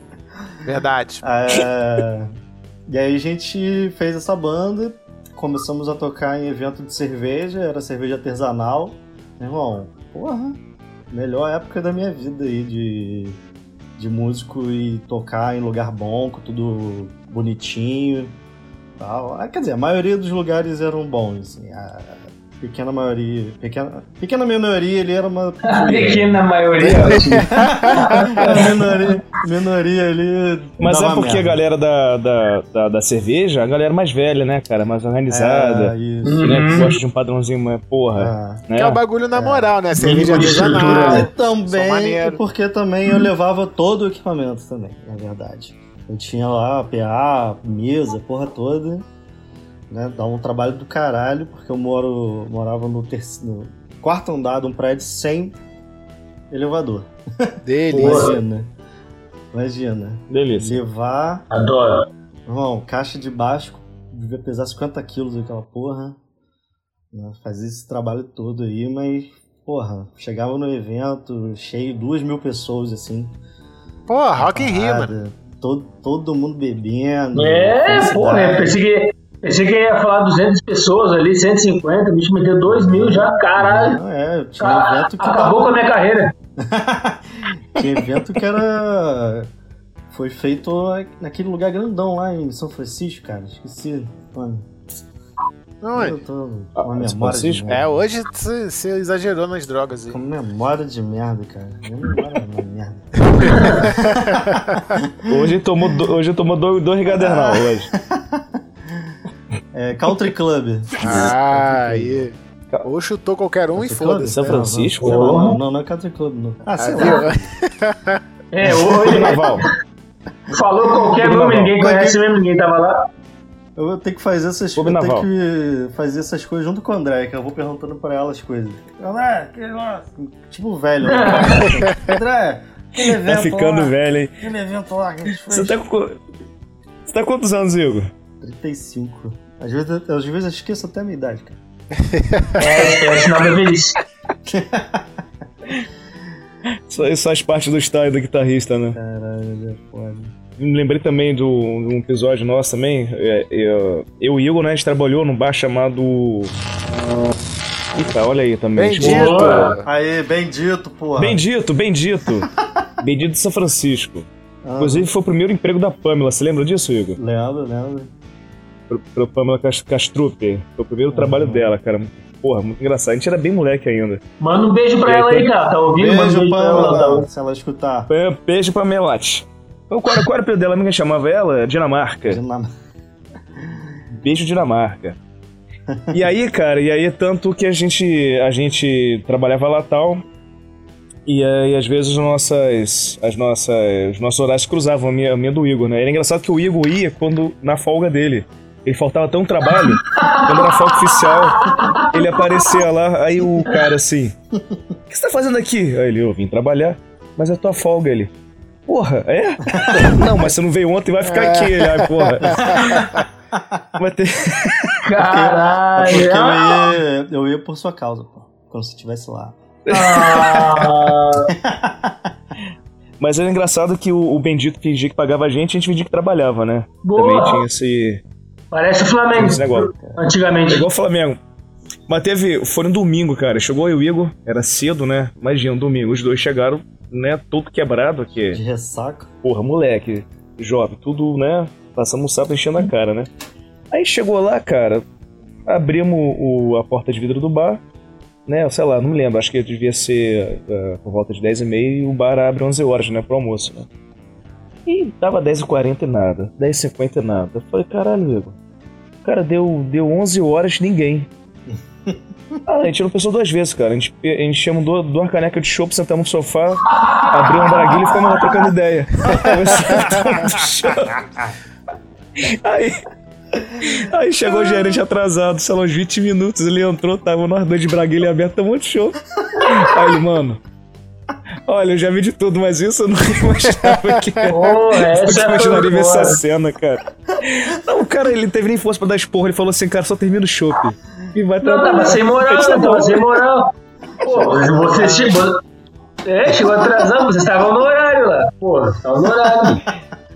Verdade. É, e aí a gente fez essa banda, começamos a tocar em evento de cerveja, era cerveja artesanal. Irmão, porra, melhor época da minha vida aí de, de músico e tocar em lugar bom, com tudo bonitinho. Tal. Ah, quer dizer, a maioria dos lugares eram bons, assim, a pequena maioria, pequena, pequena minoria ele era uma A pequena maioria. a minoria, minoria ali Mas é porque a merda. galera da, da, da, da cerveja, a galera mais velha, né, cara? Mais organizada. É, isso. né, que Uhum. gosta de um padrãozinho, mas porra. É. Né? Que é o bagulho na moral, né? Cerveja artesanal. né? E também porque também eu levava todo o equipamento também, na verdade. Eu tinha lá PA, mesa, porra toda. Né? Dá um trabalho do caralho, porque eu moro, morava no, terceiro, no quarto andar de um prédio sem elevador. Delícia. Imagina. Imagina. Delícia. Levar, Adoro. irmão, caixa de baixo, devia pesar 50 quilos aquela porra. Né? Fazia esse trabalho todo aí, mas, porra, chegava no evento cheio, duas mil pessoas assim. Pô, Rock in Rio, mano. Todo, todo mundo bebendo. É, porra, eu pensei que, pensei que ia falar 200 pessoas ali, 150, o bicho meteu 2 mil já, caralho. Não, é, tinha Ca- evento que Acabou com a minha carreira. tinha evento que era foi feito naquele lugar grandão lá em São Francisco, cara. Esqueci. Mano, Onde? eu tô com Ah, uma memória de merda. É, hoje você exagerou nas drogas aí. Com memória de merda, cara. Memória é uma merda. Hoje tomou, do- hoje tomou dois, dois Gadernal hoje. É, Country Club. Ah, aí. Ou chutou qualquer um e Country foda-se. São né? Francisco? Não, não, não, não é Country Club, não. Ah, Ah, sei lá. viu? É, hoje Naval. falou qualquer nome, ninguém conhece mesmo, ninguém tava lá. Eu vou ter que fazer essas eu tenho que fazer essas coisas junto com o André, que eu vou perguntando pra ela as coisas. André, que negócio? Tipo velho. né? André, aquele evento Tá ficando lá, velho, hein? Aquele evento lá que a gente fez. Você tá com. Você tá com quantos anos, Igor? 35. Às vezes, às vezes eu esqueço até a minha idade, cara. É, é sinal da velhice. Isso, isso faz parte do style do guitarrista, né? Caralho, é foda. Me lembrei também do, de um episódio nosso também. É, é, eu e o Igor, né, a gente trabalhou num bar chamado. Eita, olha aí também. Bendito. Boa. Aí, bendito, porra. Bendito, bendito. bendito de São Francisco. Ah, Inclusive foi o primeiro emprego da Pamela. Você lembra disso, Igor? Lembro, lembro. Pro, pro Pamela Cas- Castrupe. Foi o primeiro trabalho dela, cara. Porra, muito engraçado. A gente era bem moleque ainda. Manda um beijo pra ela aí, cara. Tá ouvindo? Manda um Beijo, beijo pra ela. Tá Pamela, ouvindo. se ela escutar. Beijo pra Melate. Qual, qual era qual era o apelido dela? Amiga chamava ela? Dinamarca. Dinam- Beijo Dinamarca. E aí, cara, e aí tanto que a gente a gente trabalhava lá tal. E aí, às vezes, as nossas, as nossas, os nossos horários cruzavam, a minha, a minha do Igor, né? Era engraçado que o Igor ia quando, na folga dele. Ele faltava tão trabalho, quando era folga oficial, ele aparecia lá, aí o cara assim, o que você tá fazendo aqui? Aí ele, eu vim trabalhar, mas é tua folga, ele. Porra, é? Não, mas você não veio ontem, vai ficar aqui. Ele, ai, porra. Vai ter... É Caralho. porque eu Ah, ia, eu ia por sua causa, pô. Quando você estivesse lá. ah, Mas era engraçado que o, o Bendito fingia que pagava a gente, a gente fingia que trabalhava, né? Boa. Também tinha esse, parece o Flamengo. esse negócio. É Antigamente. igual o Flamengo. Mas teve. Foi no domingo, cara. Chegou eu e o Igor, era cedo, né? Imagina, um domingo. Os dois chegaram, né? Todo quebrado aqui. De ressaca. Porra, moleque, jovem, tudo, né? Passamos um sapo enchendo a cara, né? Aí chegou lá, cara, abrimos o, a porta de vidro do bar, né? Sei lá, não me lembro, acho que devia ser eh, por volta de 10 e meia e o bar abre 11 horas, né? Pro almoço, né? E tava 10h40 e nada, 10h50 e nada. Eu falei, caralho, Igor. Cara, deu, deu 11 horas ninguém. Ah, a gente não pensou duas vezes, cara. A gente, a gente chama duas, duas canecas de chopp, sentamos no sofá, abriu um braguilho e ficamos lá trocando ideia. aí, aí chegou o gerente atrasado, sei lá, uns 20 minutos. Ele entrou, tava nós dois de braguilha aberto, tomou de show. Aí ele, mano, Olha, eu já vi de tudo, mas isso eu nunca imaginava que. Porra, essa eu imaginaria ver essa cena, cara. Não, o cara, ele teve nem força pra dar esporro. Ele falou assim, cara, só termina o chopp. E vai Não, tava sem moral, tá bom. Tava sem moral. Pô, você chegou. É, chegou atrasado, vocês estavam no horário lá. Pô, estavam no horário.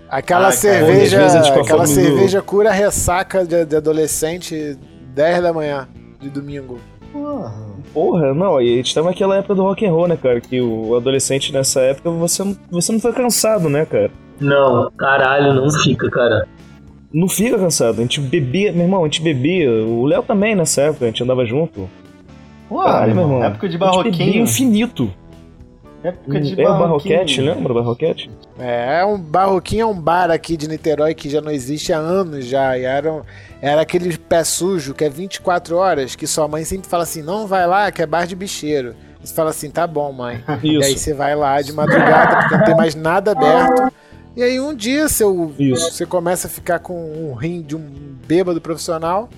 Aquela Ah, cerveja, aquela do- cerveja cura ressaca de, de adolescente 10 da manhã de domingo. Porra. Porra, não, e a gente tava naquela época do rock and roll, né, cara? Que o adolescente nessa época, você, não- você não foi cansado, né, cara? Não, caralho, não fica, cara. Não fica cansado. A gente bebia, meu irmão, a gente bebia. O Léo também nessa época, a gente andava junto. Porra, Caralho, meu irmão. Época de A gente bebia barroquinho. infinito. Época de É o. Barroquete, lembra o Barroquete? É, um barroquinho é um bar aqui de Niterói que já não existe há anos já. E era, era aquele pé sujo que é 24 horas, que sua mãe sempre fala assim: não vai lá, que é bar de bicheiro. Você fala assim, tá bom, mãe. E aí Isso. você vai lá de madrugada, porque não tem mais nada aberto. E aí um dia seu, Isso. você começa a ficar com um rim de um bêbado profissional.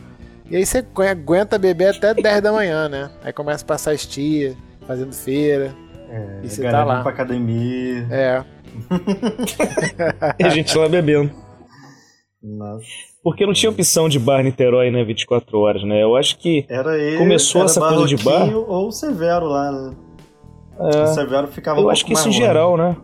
E aí você agu- aguenta beber até 10 da manhã, né? Aí começa a passar estia, fazendo feira. É, E você tá lá. pra academia. É. E a gente lá bebendo. Nossa. Porque não tinha opção de bar Niterói, né, 24 horas, né? Eu acho que Era ele. Começou era essa coisa de bar? Ou o Severo lá, né? O Severo ficava um Eu acho pouco que isso em geral, né?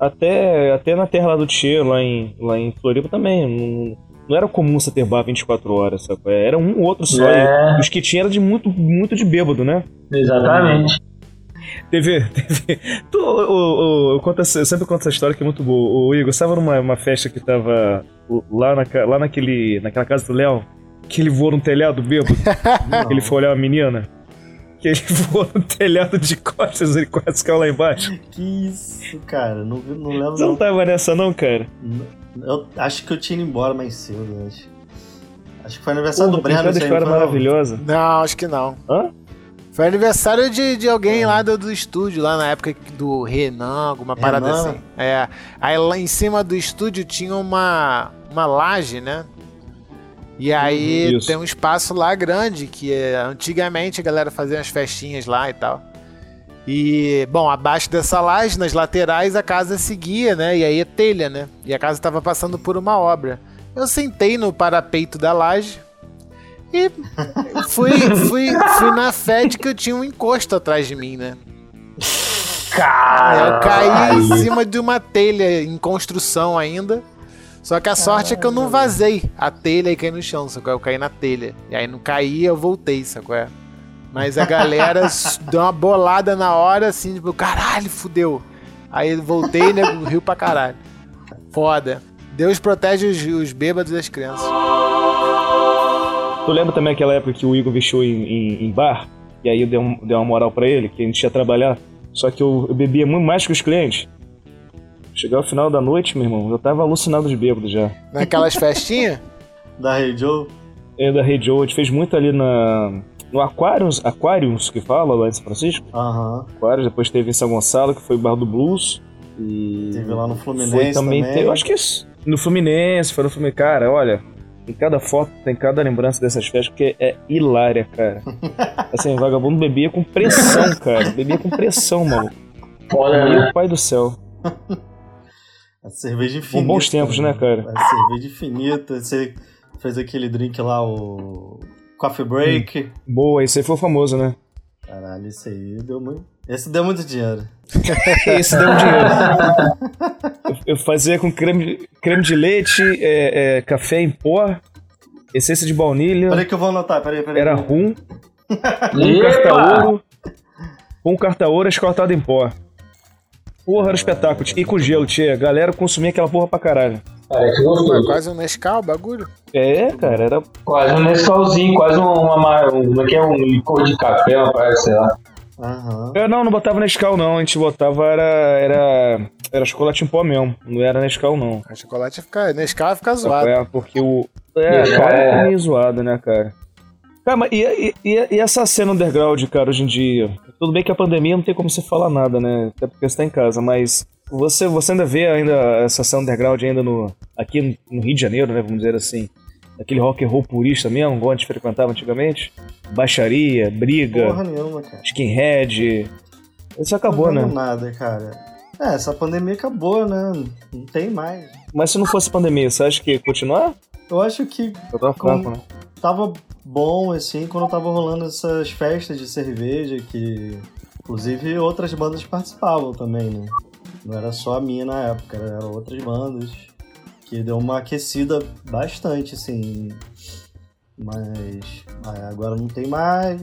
Até, até na terra lá do Tio, lá em, lá em Floripa também. Não, não era comum você ter bar 24 horas, sabe? Era um ou outro só. É. Os que tinha era de muito, muito de bêbado, né? Exatamente. Teve. teve tu, o, o- eu, conto essa- eu sempre conto essa história que é muito boa. O Igor, estava numa uma festa que tava lá, na, lá naquele, naquela casa do Léo, que ele voou no telhado bêbado, que ele foi olhar uma menina. Que ele voou no telhado de costas, ele quase caiu lá embaixo. Que isso, cara. Não, não lembro. Você não Não. tava nessa, não, cara? Eu acho que eu tinha ido embora mais cedo. Acho, acho que foi aniversário Porra, do tem Breno. cada isso aí, história maravilhosa. Não, acho que não. Hã? Foi aniversário de, de alguém lá do, do estúdio, lá na época do Renan, alguma parada Renan? assim. É. Aí lá em cima do estúdio tinha uma, uma laje, né? E aí Uhum, isso. tem um espaço lá grande, que é, antigamente a galera fazia umas festinhas lá e tal. E, bom, abaixo dessa laje, nas laterais, a casa seguia, né? E aí é telha, né? E a casa estava passando por uma obra. Eu sentei no parapeito da laje e fui, fui, fui na fé de que eu tinha um encosto atrás de mim, né? Cara. eu caí em cima de uma telha em construção ainda. Só que a sorte é que eu não vazei a telha e caí no chão, sacou? Eu caí na telha. E aí não caí, eu voltei, sacou? É? Mas a galera deu uma bolada na hora, assim, tipo, caralho, fudeu. Aí eu voltei, né? Riu pra caralho. Foda. Deus protege os, os bêbados das crianças. Tu lembra também aquela época que o Igor vestiu em, em- em bar? E aí eu dei, um- dei uma moral pra ele, que a gente ia trabalhar. Só que eu, eu bebia muito mais que os clientes. Chegar ao final da noite, meu irmão, eu tava alucinado de bêbado já. Naquelas festinhas, Da Rei Joe. Eu da Rede Joe, a gente fez muito ali na. No Aquarius, Aquarius que fala lá em São Francisco. Aham. Aquarius, depois teve em São Gonçalo, que foi o Bar do Blues. E. Teve lá no Fluminense Foi também, também. teve- eu acho que isso. No Fluminense, foi no Fluminense. Cara, olha, em cada foto tem cada lembrança dessas festas, porque é hilária, cara. Assim, vagabundo bebia com pressão, cara. Bebia com pressão, maluco. Foda, né? Meu pai do céu. A cerveja infinita. bons tempos, né, cara? A cerveja infinita. Você fez aquele drink lá, o Coffee Break. Boa, esse aí foi o famoso, né? Caralho, esse aí deu muito. Esse deu muito dinheiro. Esse deu um dinheiro. Eu, fazia com creme, creme de leite, é, é, café em pó, essência de baunilha, Peraí que eu vou anotar, peraí, peraí. era rum, um carta-ouro, um carta-ouro escortado em pó. Porra, era um espetáculo. E com gelo, tia. A galera consumia aquela porra pra caralho. Parece Pô, é gostoso. quase um Nescau, o bagulho. É, cara, era. Quase um Nescauzinho, quase uma, uma, um, como é que é um licor de café, uma parada, sei lá. Aham. Eu não, não botava Nescau, não. A gente botava era. Era, era chocolate em pó mesmo. Não era Nescau, não. A chocolate fica. Nescau fica zoado. É, porque o. É, é- é meio zoado, né, cara? Cara, mas e, e, e- e essa cena underground, cara, hoje em dia? Tudo bem que a pandemia não tem como você falar nada, né? Até porque você tá em casa, mas você, você ainda vê ainda essa cena underground ainda no, aqui no Rio de Janeiro, né? Vamos dizer assim. Aquele rock and roll purista mesmo, igual a gente frequentava antigamente. Baixaria, briga, Porra nenhuma, cara. skinhead, Isso acabou, não né? vendo nada, cara. É, essa pandemia acabou, né? Não tem mais. Mas se não fosse pandemia, você acha que ia continuar? Eu acho que Eu tava Com- fraco, né? tava bom, assim, quando tava rolando essas festas de cerveja, que inclusive outras bandas participavam também, né? Não era só a minha na época, eram outras bandas, que deu uma aquecida bastante, assim. Mas aí agora não tem mais.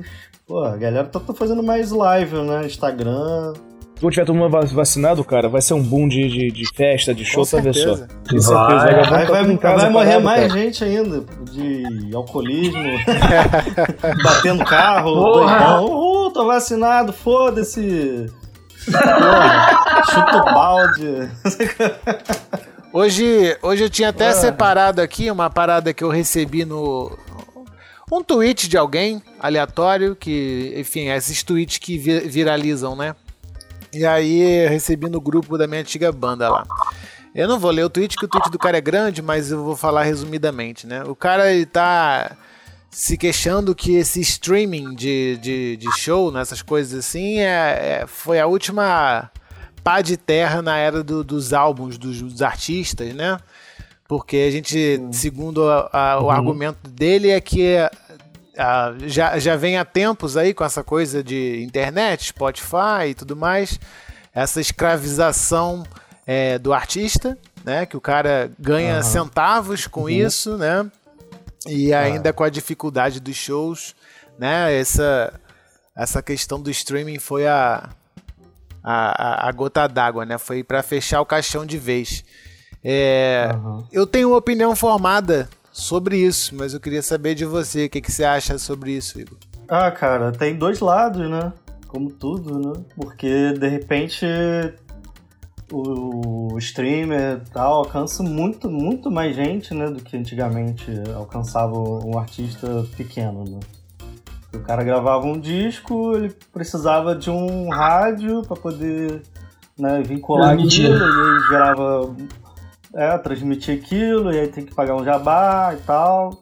Pô, a galera tá, tá fazendo mais live, né? Instagram. Quando tiver todo mundo va- vacinado, cara, vai ser um boom de, de, de festa, de show, pra ver só. Com certeza, Vai. Aí tá vai, casa vai morrer parado, mais cara. gente ainda de alcoolismo, batendo carro, doidão. Uh, tô vacinado, foda-se. Chuta o balde. Hoje, hoje eu tinha até Ah. separado aqui uma parada que eu recebi no. Um tweet de alguém aleatório, que, enfim, esses tweets que vi- viralizam, né? E aí eu recebi no grupo da minha antiga banda lá. Eu não vou ler o tweet, que o tweet do cara é grande, mas eu vou falar resumidamente, né? O cara ele tá se queixando que esse streaming de, de, de show, nessas coisas assim, é, é- foi a última pá de terra na era do- dos álbuns dos, dos artistas, né? Porque a gente, segundo a- a- o argumento dele, é que ah, já, já vem há tempos aí com essa coisa de internet, Spotify e tudo mais, essa escravização é, do artista, né? Que o cara ganha centavos com isso, né? E ainda com a dificuldade dos shows, né? Essa, essa questão do streaming foi a, a, a- a gota d'água, né? Foi para fechar o caixão de vez. É, Eu tenho uma opinião formada sobre isso, mas eu queria saber de você, o que, que você acha sobre isso, Igor? Ah, cara, tem dois lados, né? Como tudo, né? Porque de repente o streamer tal alcança muito, muito mais gente, né? Do que antigamente alcançava um artista pequeno, né? O cara gravava um disco, ele precisava de um rádio para poder né, vincular aquilo, e aí gerava. É, transmitir aquilo, e aí tem que pagar um jabá e tal.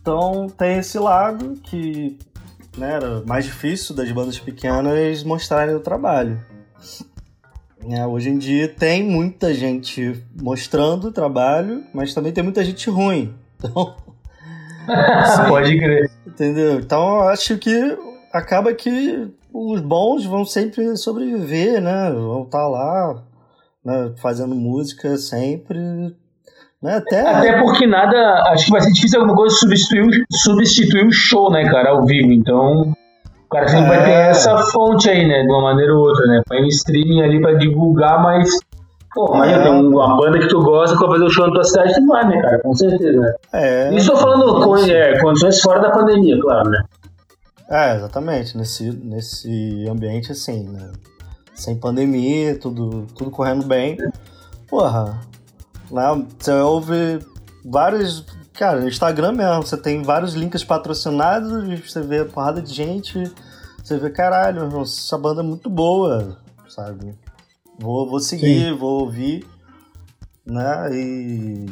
Então tem esse lado que né, era mais difícil das bandas pequenas mostrarem o trabalho. É, hoje em dia tem muita gente mostrando o trabalho, mas também tem muita gente ruim. Então, Pode crer. entendeu? Então eu acho que acaba que os bons vão sempre sobreviver, né? Vão estar lá, né, fazendo música sempre. Né? Até, Até porque nada. Acho que vai ser difícil alguma coisa substituir, o- substituir o show, né, cara, ao vivo. Então. O cara sempre vai ter É. essa fonte aí, né? De uma maneira ou outra, né? Põe um streaming ali pra divulgar, mas. Pô, imagina, É. tem uma banda que tu gosta que vai fazer o show na tua cidade, tu vai, né, cara? Com certeza, né? é, Isso eu falando com, é, condições fora da pandemia, claro, né? É, exatamente. Nesse, nesse ambiente assim, né? Sem pandemia, tudo, tudo correndo bem. Porra, né? Você ouve vários. Cara, no Instagram mesmo, você tem vários links patrocinados, você vê a porrada de gente, você vê, caralho, essa banda é muito boa, sabe? Vou, vou seguir, vou ouvir, né? E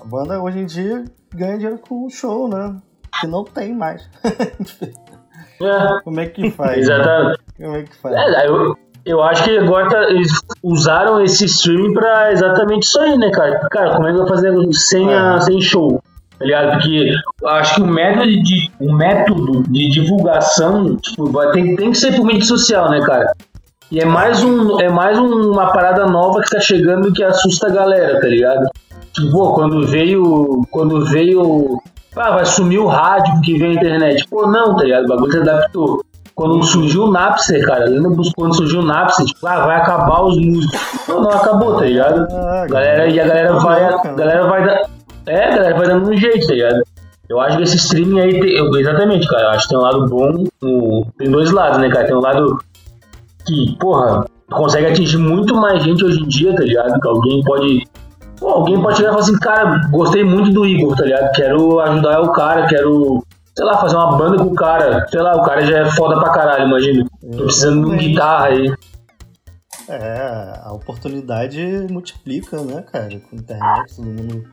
a banda hoje em dia ganha dinheiro com o show, né? Que não tem mais. É, Como é que faz? né? exatamente. Como é que faz? É, eu, eu acho que agora tá- eles usaram esse streaming pra exatamente isso aí, né, cara? Cara, como é que vai fazer sem, a, É. sem show? Tá ligado? Porque eu acho que o método de, o método de divulgação tipo, vai- tem, tem que ser por mídia social, né, cara? E é mais, um, é mais um- uma parada nova que tá chegando que assusta a galera, tá ligado? Tipo, pô, quando veio. Quando veio. Ah, vai sumir o rádio porque veio a internet. Pô, não, tá ligado? O bagulho se adaptou. Quando surgiu o Napster, cara, lembra quando surgiu o Napster? Tipo, ah, vai acabar os músicos. Não, não acabou, tá ligado? Ah, Galera, e a galera vai. A galera vai dar. É, a galera vai dando um jeito, tá ligado? Eu acho que esse streaming aí tem. Exatamente, cara. Eu acho que tem um lado bom. um- tem dois lados, né, cara? Tem um lado que, porra, consegue atingir muito mais gente hoje em dia, tá ligado? Que alguém pode. Pô, alguém pode chegar e falar assim, cara, gostei muito do Igor, tá ligado? Quero ajudar o cara, quero, sei lá, fazer uma banda com o cara. Sei lá, o cara já é foda pra caralho, imagina. Tô precisando de uma guitarra aí. É, a oportunidade multiplica, né, cara? Com a internet, todo mundo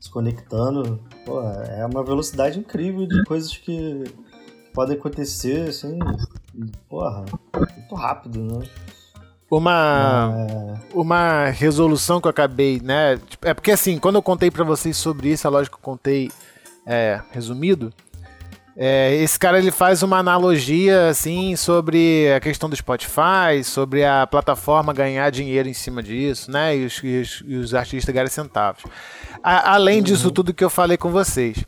se conectando. Pô, é uma velocidade incrível de coisas que podem acontecer, assim, Porra, muito rápido, né? Uma, É, uma resolução que eu acabei, né? tipo, É porque assim, quando eu contei pra vocês sobre isso, é lógico que eu contei é, resumido. é, esse cara ele faz uma analogia assim sobre a questão do Spotify, sobre a plataforma ganhar dinheiro em cima disso, né? E os, e os- e os artistas ganharem centavos. A- além disso tudo que eu falei com vocês.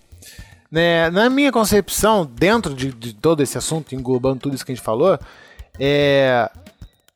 Né, na minha concepção, dentro de, de todo esse assunto, englobando tudo isso que a gente falou, é,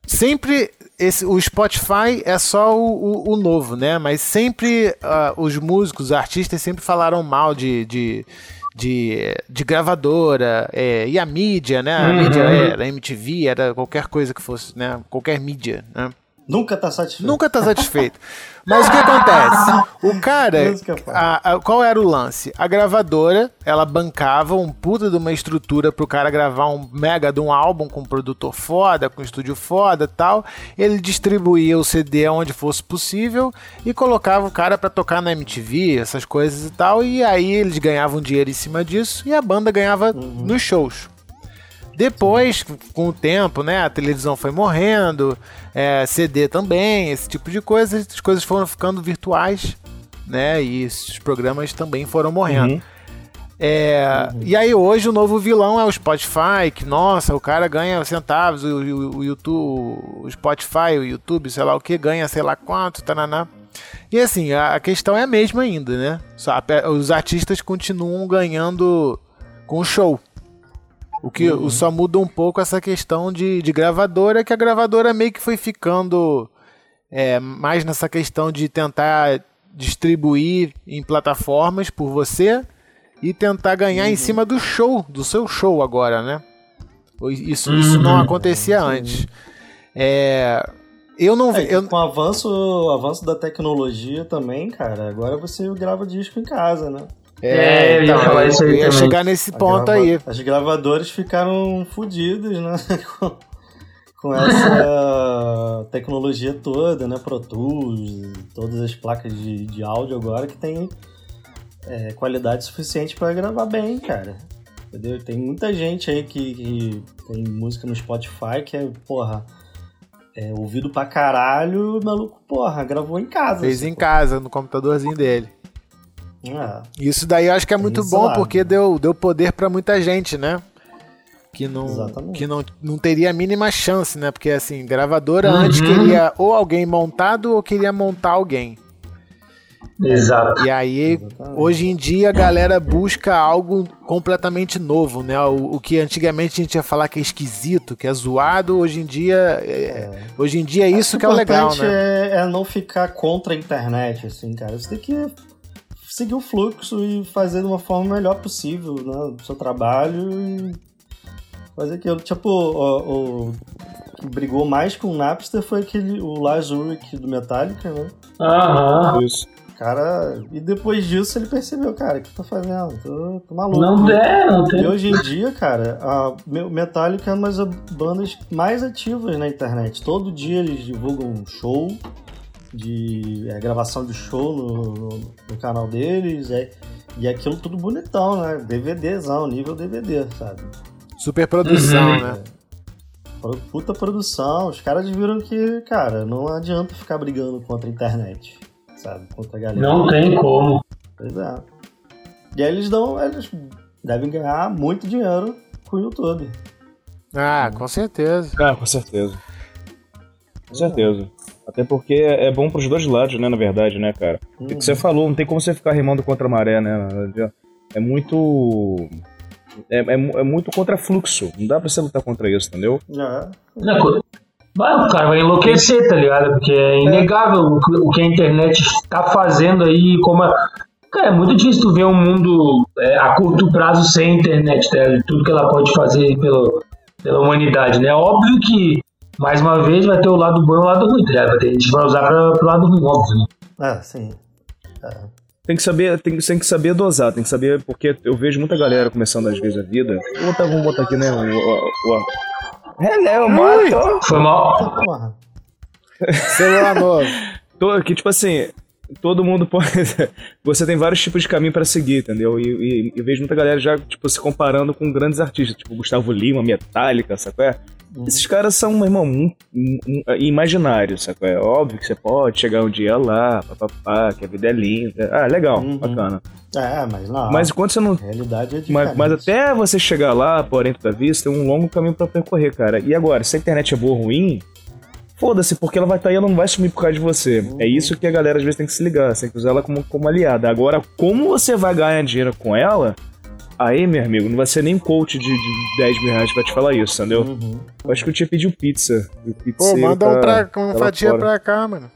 sempre esse, o Spotify é só o, o- o novo, né? Mas sempre ah, os músicos, os artistas sempre falaram mal de, de, de, de gravadora é, e a mídia, né? A Uhum. mídia era MTV, era qualquer coisa que fosse, né? Qualquer mídia, né? Nunca tá satisfeito. Nunca tá satisfeito. Mas o que acontece? O cara. Pô. a- a- qual era o lance? A gravadora, ela bancava um puta de uma estrutura pro cara gravar um mega de um álbum com um produtor foda, com um estúdio foda tal. Ele distribuía o CD onde fosse possível e colocava o cara pra tocar na MTV, essas coisas e tal. E aí eles ganhavam dinheiro em cima disso e a banda ganhava nos shows. Depois, com o tempo, né, a televisão foi morrendo, é, CD também, esse tipo de coisa, as coisas foram ficando virtuais, né, e esses programas também foram morrendo. É, E aí hoje o novo vilão é o Spotify, que nossa, o cara ganha centavos, o, o- o YouTube, o Spotify, o YouTube, sei lá o que, ganha sei lá quanto, tananá. E assim, a, a questão é a mesma ainda, né? Só a os artistas continuam ganhando com o show. O que o- só muda um pouco essa questão de, de gravadora, que a gravadora meio que foi ficando é, mais nessa questão de tentar distribuir em plataformas por você e tentar ganhar em cima do show, do seu show agora, né? Isso, isso não acontecia antes. É, eu não. É, eu, Com o avanço, o avanço da tecnologia também, cara, agora você grava disco em casa, né? É, eu ia falar isso aí eu ia também. chegar nesse ponto grava- aí. As gravadoras ficaram fodidas, né? com, essa tecnologia toda, né? Pro Tools, todas as placas de, de áudio agora que tem é, qualidade suficiente pra gravar bem, cara. Entendeu? Tem muita gente aí que, que tem música no Spotify que é, porra, é ouvido pra caralho, o maluco, porra, gravou em casa. Fez assim, em casa, no computadorzinho dele. Ah, Isso daí eu acho que é muito bom Exato. porque deu, deu poder pra muita gente, né? Que não, Exatamente. que não, não teria a mínima chance, né? Porque assim, gravadora Uhum. antes queria ou alguém montado ou queria montar alguém. Exato. E aí, Exatamente. hoje em dia, a galera busca algo completamente novo, né? O, o que antigamente a gente ia falar que é esquisito, que é zoado, hoje em dia. é- hoje em dia é isso que é o legal, né? É, é não ficar contra a internet, assim, cara. Você tem que seguir o fluxo e fazer de uma forma melhor possível, né? O seu trabalho e fazer aquilo. Tipo, o, o que brigou mais com o Napster foi aquele, o Lars Ulrich do Metallica, né? Aham. Isso. Cara, e depois disso ele percebeu, cara, o que tá fazendo? Tô, tô maluco. Não der, não E tem. hoje em dia, cara, a Me- Metallica é uma das bandas mais ativas na internet. Todo dia eles divulgam um show, de é, gravação de show no, no- no canal deles. É, e é aquilo tudo bonitão, né? DVDzão, nível DVD, sabe? Super produção, Uhum. né? Pro- Puta produção. Os caras viram que, cara, não adianta ficar brigando contra a internet, sabe? Contra a galera. Não tem como. Pois é. E aí eles dão. Eles devem ganhar muito dinheiro com o YouTube. Ah, com certeza. Ah, com certeza. Com certeza. Até porque é bom pros dois lados, né, na verdade, né, cara? O que você falou, não tem como você ficar remando contra a maré, né? É muito. É, é, é muito contra fluxo. Não dá pra você lutar contra isso, entendeu? É. Não é Vai, o cara vai enlouquecer, tá ligado? Porque é inegável o que- o que a internet tá fazendo aí, como a... Cara, é muito difícil tu ver um mundo é, a curto prazo sem internet, tá? Tudo que ela pode fazer aí pelo, pela humanidade, né? Óbvio que, mais uma vez, vai ter o lado bom e o lado ruim, tá ligado? Ter gente que vai usar pra, pro lado ruim, óbvio. né? É, sim. Tem que saber, tem, tem que saber dosar, tem que saber, porque eu vejo muita galera começando às vezes a vida. Vou botar, vamos botar aqui, né? O, o, o, Hello, moto! Foi mal. Celular novo. Tô aqui, tipo assim, todo mundo pode. Você tem vários tipos de caminho pra seguir, entendeu? E, e eu vejo muita galera já, tipo, se comparando com grandes artistas, tipo Gustavo Lima, Metallica, sacou? É? Esses caras são, meu irmão, um, um, um, imaginários, sacou? É óbvio que você pode chegar um dia lá, papapá, que a vida é linda. Ah, legal, Uhum. bacana. É, mas não. Mas enquanto você não. A realidade é diferente. Mas, mas até você chegar lá, porém, da vista, tem um longo caminho pra percorrer, cara. E agora, se a internet é boa ou ruim, foda-se, porque ela vai estar aí, ela não vai sumir por causa de você. É isso que a galera às vezes tem que se ligar, você tem que usar ela como, como aliada. Agora, como você vai ganhar dinheiro com ela, aí, meu amigo, não vai ser nem coach de, de 10 mil reais que vai te falar isso, entendeu? Uhum. Eu acho que eu tinha pedido pizza. O Pô, manda um tá- pra, tá uma lá fatia fora. pra cá, mano.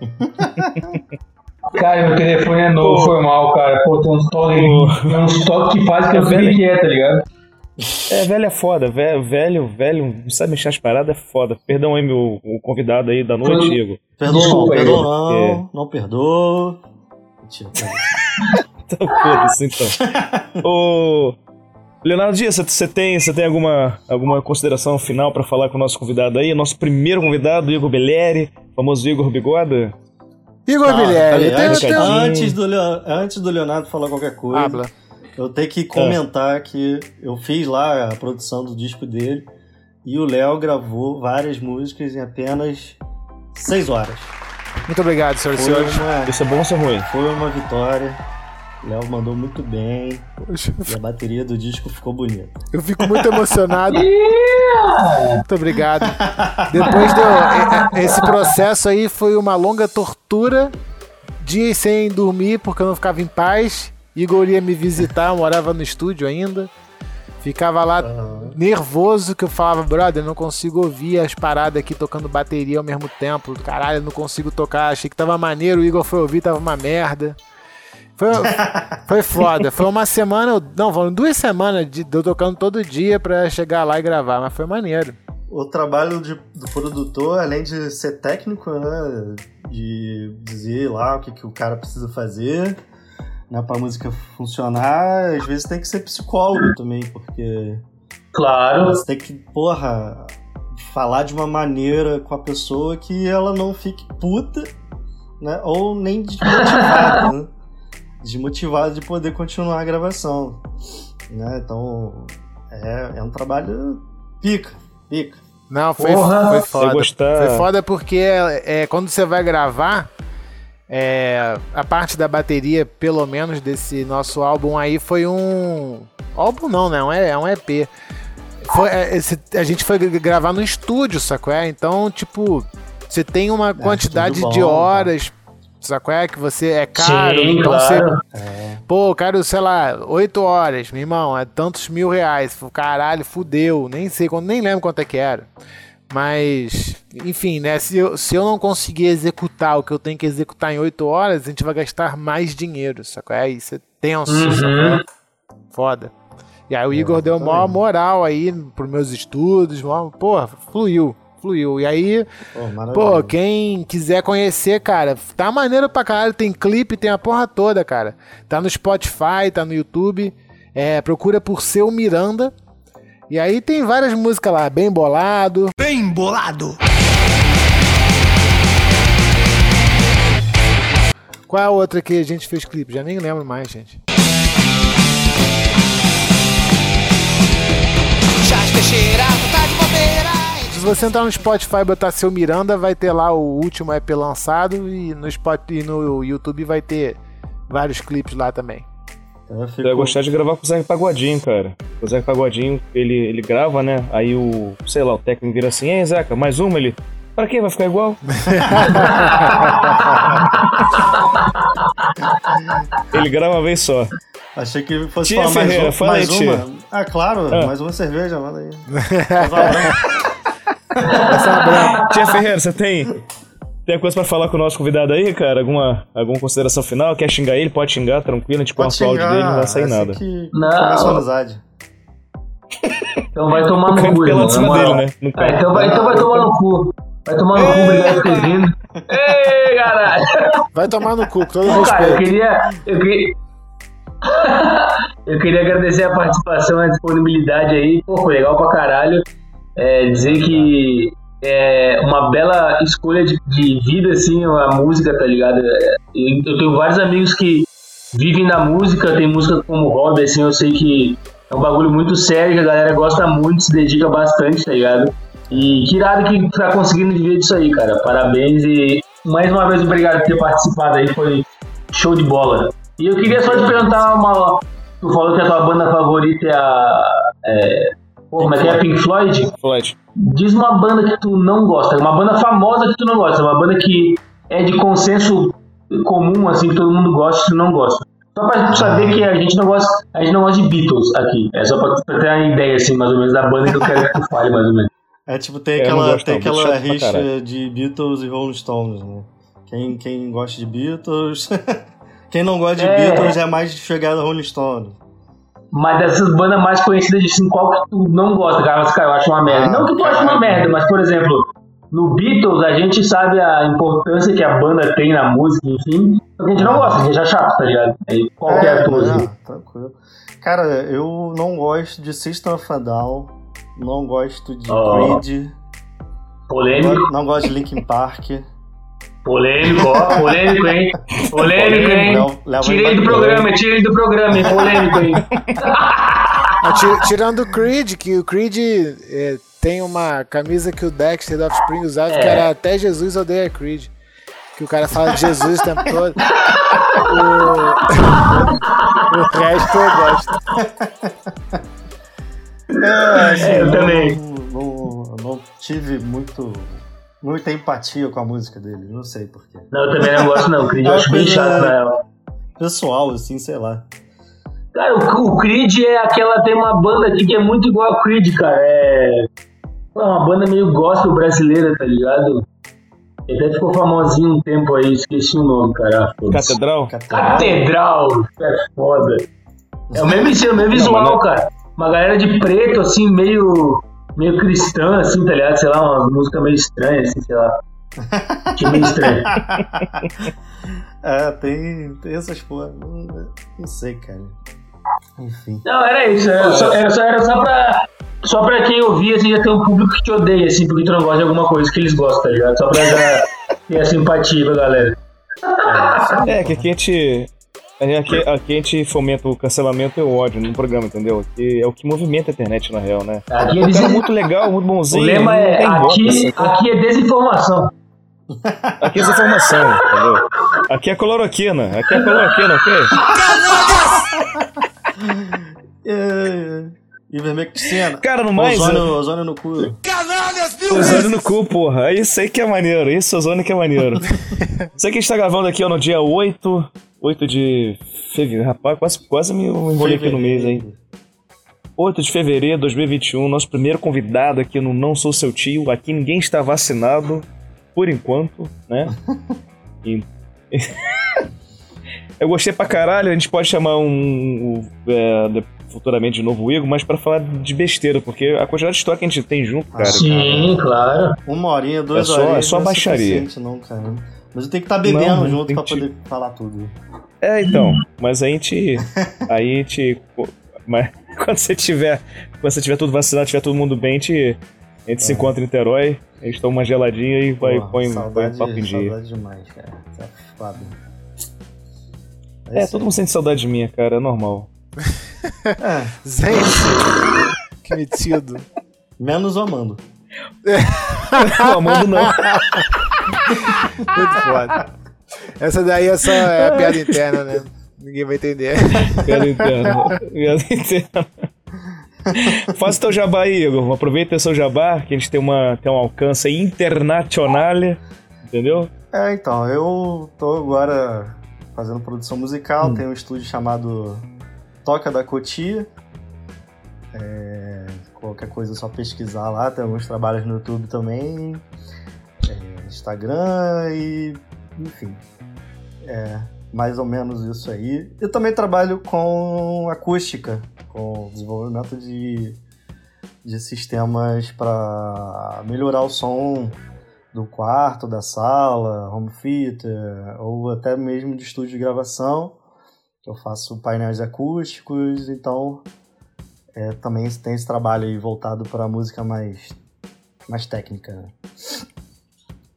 Cara, meu telefone é novo, Pô. foi mal, cara. Pô, tem uns toques, uns toques que faz que eu Velho. fique quieto, tá ligado? É, velho é foda, velho, velho, velho, não sabe mexer as paradas, é foda. Perdão aí, meu o convidado aí da noite, Diego. Perdoa não, Desculpa aí. perdoa não, É. não perdoa. Então, foda-se, então. Ô. Leonardo Dias, você- tem, você tem alguma, alguma consideração final pra falar com o nosso convidado aí? Nosso primeiro convidado, Igor Bellieri, famoso Igor Bigoda. Igor Tá, Bilheri, peraí, tem, antes, antes do antes do Leonardo falar qualquer coisa, Habla. eu tenho que comentar que eu fiz lá a produção do disco dele e o Léo gravou várias músicas em apenas seis horas. Muito obrigado, senhoras e Foi senhores. uma, Isso é bom ou isso é ruim? foi uma vitória. O Léo mandou muito bem e a bateria do disco ficou bonita. Eu fico muito emocionado. Muito obrigado. Depois do. e- e- Esse processo aí foi uma longa tortura. Dias sem dormir porque eu não ficava em paz. Igor ia me visitar, eu morava no estúdio ainda. Ficava lá nervoso que eu falava, brother, eu não consigo ouvir as paradas aqui tocando bateria ao mesmo tempo. Caralho, eu não consigo tocar. Achei que tava maneiro, o Igor foi ouvir, tava uma merda. Foi, foi foda. Foi uma semana, não, foram duas semanas de, de eu tocando todo dia pra chegar lá e gravar, mas foi maneiro. O trabalho de- do produtor, além de ser técnico, né, de dizer lá o que, que o cara precisa fazer, né, pra música funcionar, às vezes tem que ser psicólogo também, porque Claro. você tem que, porra, falar de uma maneira com a pessoa que ela não fique puta, né, ou nem desmotivada, né, desmotivada de poder continuar a gravação, né, então é, é um trabalho pica, pica. Não, foi, Porra! foi foda. Foi foda porque é, quando você vai gravar, é, a parte da bateria, pelo menos desse nosso álbum aí, foi um. Álbum não, né? Um- É um EP. Foi, é, esse- a gente foi gra- gravar no estúdio, sacou? É? Então, tipo, você tem uma quantidade estúdio de bom, horas, sacou? É? Que você é caro. Sim, então claro. você Pô, eu quero, sei lá, 8 horas, meu irmão, é tantos mil reais. Caralho, fudeu. Nem sei, nem lembro quanto é que era. Mas, enfim, né? Se eu, se eu não conseguir executar o que eu tenho que executar em 8 horas, a gente vai gastar mais dinheiro, sacou? É isso, é tenso, Uhum. sacou? Foda. E aí o Igor deu maior moral aí pros meus estudos, maior, porra, fluiu, fluiu. E aí, Pô, maravilhoso. Pô, quem quiser conhecer, cara, tá maneiro pra caralho. Tem clipe, tem a porra toda, cara. Tá no Spotify, tá no YouTube. É, procura por Seu Miranda. E aí tem várias músicas lá, bem bolado. Bem bolado. Qual é a outra que a gente fez clipe? Já nem lembro mais, gente. Teixeira, bobeira. Se você entrar no Spotify e botar Seu Miranda, vai ter lá o último EP lançado. E no, Spot, e no YouTube vai ter vários clipes lá também. Eu fico- Eu ia gostar de gravar com o Zé Pagodinho, cara. O Zé Pagodinho, ele, ele grava, né? Aí o, sei lá, o técnico vira assim, ei, Zeca, mais uma? Ele, pra quê? Vai ficar igual? ele grava uma vez só. Achei que fosse Tia falar mais, Ferreira, um- fala mais aí, tia. uma. Ah, claro, Ah. mais uma cerveja, manda aí. Branca. Tia Ferreira, você tem, tem coisa pra falar com o nosso convidado aí, cara? Alguma, alguma consideração final? Quer xingar ele? Pode xingar, tranquilo, a gente Pode corta o áudio dele, não vai sair assim nada. que Não. a amizade. Então vai tomar no cu, irmão, cima dele, né? No Ah, carro. então, vai, então vai tomar no cu. Vai tomar no cu, obrigado por ter vindo. Ei, caralho. Vai tomar no cu, com todo Pô, cara, eu respeito. queria. Eu queria... eu queria agradecer a participação, a disponibilidade aí. Pô, foi legal pra caralho. É, dizer que é uma bela escolha de, de vida, assim, a música, tá ligado? Eu, eu tenho vários amigos que vivem na música, tem música como hobby, assim, eu sei que é um bagulho muito sério, que a galera gosta muito, se dedica bastante, tá ligado? E que irado que tá conseguindo viver disso aí, cara. Parabéns e mais uma vez obrigado por ter participado aí, foi show de bola. E eu queria só te perguntar uma. Tu falou que a tua banda favorita é a. É, pô, como é? Pink Floyd? Floyd. Diz uma banda que tu não gosta, uma banda famosa que tu não gosta, uma banda que é de consenso comum, assim, que todo mundo gosta e tu não gosta. Só pra tu saber que a gente não gosta, a gente não gosta de Beatles aqui. É só pra, pra ter uma ideia, assim, mais ou menos, da banda que eu quero que tu fale, mais ou menos. É tipo, tem aquela, tem aquela rixa de Beatles e Rolling Stones, né? Quem, quem gosta de Beatles. quem não gosta de É. Beatles é mais chegado a Rolling Stones. Mas dessas bandas mais conhecidas, assim, qual que tu não gosta, cara? Mas, cara, eu acho uma merda. Ah, não que tu ache uma merda, mas, por exemplo, no Beatles, a gente sabe a importância que a banda tem na música, enfim. Só que a gente não gosta, a gente acha chato, tá ligado? Aí, qual que é a tua, não, assim? tranquilo. Cara, eu não gosto de System of a Down, não gosto de Ó. Creed, Polêmico, não, não gosto de Linkin Park. Polêmico, ó, polêmico, hein? Polêmico, hein? Tirei do programa, tirei do programa, hein? Polêmico, hein? Ah, ti- Tirando o Creed, que o Creed é, tem uma camisa que o Dexter do Offspring usava, que É. era até Jesus odeia Creed. Que o cara fala de Jesus o tempo todo. O, o resto eu gosto. É, assim, É, eu não- também. Não, não tive muito, muita empatia com a música dele, não sei porquê. Não, eu também não gosto, não. Creed eu É acho bem chato, na real. Pessoal, assim, sei lá. Cara, o, o Creed é aquela. Tem uma banda aqui que é muito igual a Creed, cara. É. É uma banda meio gospel brasileira, tá ligado? E Até ficou famosinho um tempo aí, esqueci o nome, cara. foda-se. Catedral? Catedral! É foda. É o mesmo estilo, o mesmo visual, mas não- cara. Uma galera de preto, assim, meio. Meio cristã, assim, tá ligado? Sei lá, umas músicas meio estranhas, assim, sei lá. Que meio estranho. É, tem, tem essas porra. Não, não sei, cara. Enfim. Não, era isso. Era só, era só, era só pra. Só pra quem ouvir, assim, já tem um público que te odeia, assim, porque tu não gosta de alguma coisa que eles gostam, tá ligado? Só pra dar, ter a simpatia pra galera. É, que aqui a gente. Aqui, aqui a gente fomenta o cancelamento e o ódio no programa, entendeu? Que é o que movimenta a internet, na real, né? Aqui O eles. cara é muito legal, muito O bonzinho. lema não é: aqui, sacou? aqui é desinformação. Aqui é essa informação, entendeu? Aqui é cloroquina, aqui é cloroquina, ok? É, é. Ivermectina. Cara, no mais. Ozônio, ozônio no cu. Ozônio no cu, porra. Isso aí que é maneiro. Isso, ozônio que é maneiro. Isso aí que a gente tá gravando aqui, ó, no dia 8. 8 de fevereiro. Rapaz, quase, quase me enrolei aqui no mês, hein? 8 de fevereiro de 2021, nosso primeiro convidado aqui no Não Sou Seu Tio. Aqui ninguém está vacinado, por enquanto, né? E- Eu gostei pra caralho, a gente pode chamar um. um, é, de- futuramente de novo o Igor, mas pra falar de besteira, porque a quantidade de história que a gente tem junto, cara. Sim, claro. Uma horinha, duas É só- horinhas. é só não baixaria. não, cara. Mas eu tenho que estar bebendo Não, junto pra que- poder falar tudo. É, então. Mas a gente. Aí a gente. Mas quando você tiver. Quando você tiver tudo vacinado, tiver todo mundo bem, a gente, a gente se encontra em Niterói, a gente toma uma geladinha e vai, É. Porra, põe, põe o saudade, papo em dia. saudade demais, cara. Tá foda. É, isso todo mundo sente saudade de mim, cara, é normal. É, Gente, que metido. menos o Amando. Não, Amando não. Muito foda. Essa daí é só é a piada interna, né? Ninguém vai entender. Piada interna. Piada interna. Faça teu jabá aí, Igor. Aproveita seu jabá, que a gente tem, uma, tem um alcance internacional. Entendeu? É, então, eu tô agora fazendo produção musical, Hum. tem um estúdio chamado Toca da Cotia. É, qualquer coisa é só pesquisar lá, tem alguns trabalhos no YouTube também, é, Instagram e enfim. É mais ou menos isso aí. Eu também trabalho com acústica, com desenvolvimento de, de sistemas para melhorar o som do quarto, da sala, home theater, ou até mesmo de estúdio de gravação. Eu faço painéis acústicos, então é, também tem esse trabalho aí voltado para música mais mais técnica. né?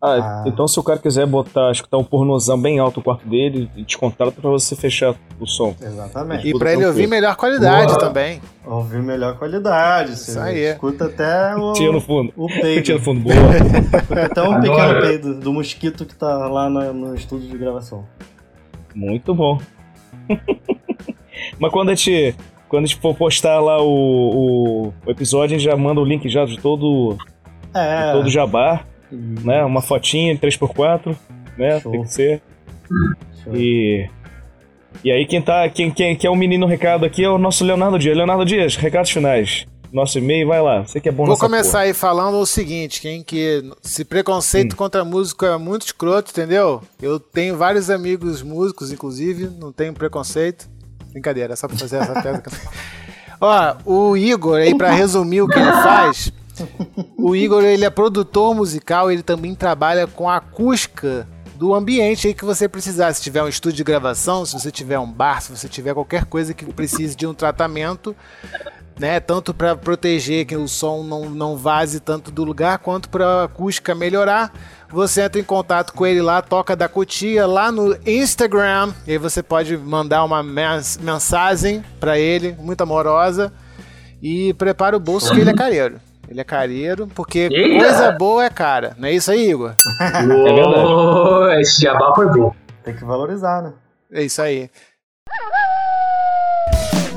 Ah, Ah. então se o cara quiser botar, escutar um pornozão bem alto no quarto dele, te contrata pra você fechar o som. Exatamente. E pra ele ouvir melhor qualidade Boa. também. Ouvir melhor qualidade. Você Isso aí. escuta até o, Tinha no fundo. o Tinha peido. no fundo, boa. Escuta até um pequeno peido do mosquito que tá lá na- no estúdio de gravação. Muito bom. Mas quando a gente. Quando a gente for postar lá o, o, o episódio, a gente já manda o link já de todo, É. de todo o jabá, E- né? Uma fotinha em 3x4, né? Show. Tem que ser. Show. E. E aí quem tá. Quem, quem, quem é o menino recado aqui é o nosso Leonardo Dias. Leonardo Dias, recados finais. Nosso e-mail, vai lá. Você que é bom Vou começar aí falando o seguinte, quem que se preconceito contra músico é muito escroto, entendeu? Eu tenho vários amigos músicos, inclusive, não tenho preconceito. Brincadeira, é só pra fazer essa piada. Ó, o Igor, aí pra resumir o que ele faz, o Igor, ele é produtor musical, ele também trabalha com a acústica do ambiente aí que você precisar. Se tiver um estúdio de gravação, se você tiver um bar, se você tiver qualquer coisa que precise de um tratamento, né? Tanto para proteger que o som não, não vaze tanto do lugar, quanto para a acústica melhorar. Você entra em contato com ele lá, toca da cotia lá no Instagram. E aí você pode mandar uma mens- mensagem para ele, muito amorosa. E prepara o bolso que ele é careiro. Ele é careiro, porque Eita! coisa boa é cara. Não é isso aí, Igor? Uou, esse jabá foi bom. Tem que valorizar, né? É isso aí.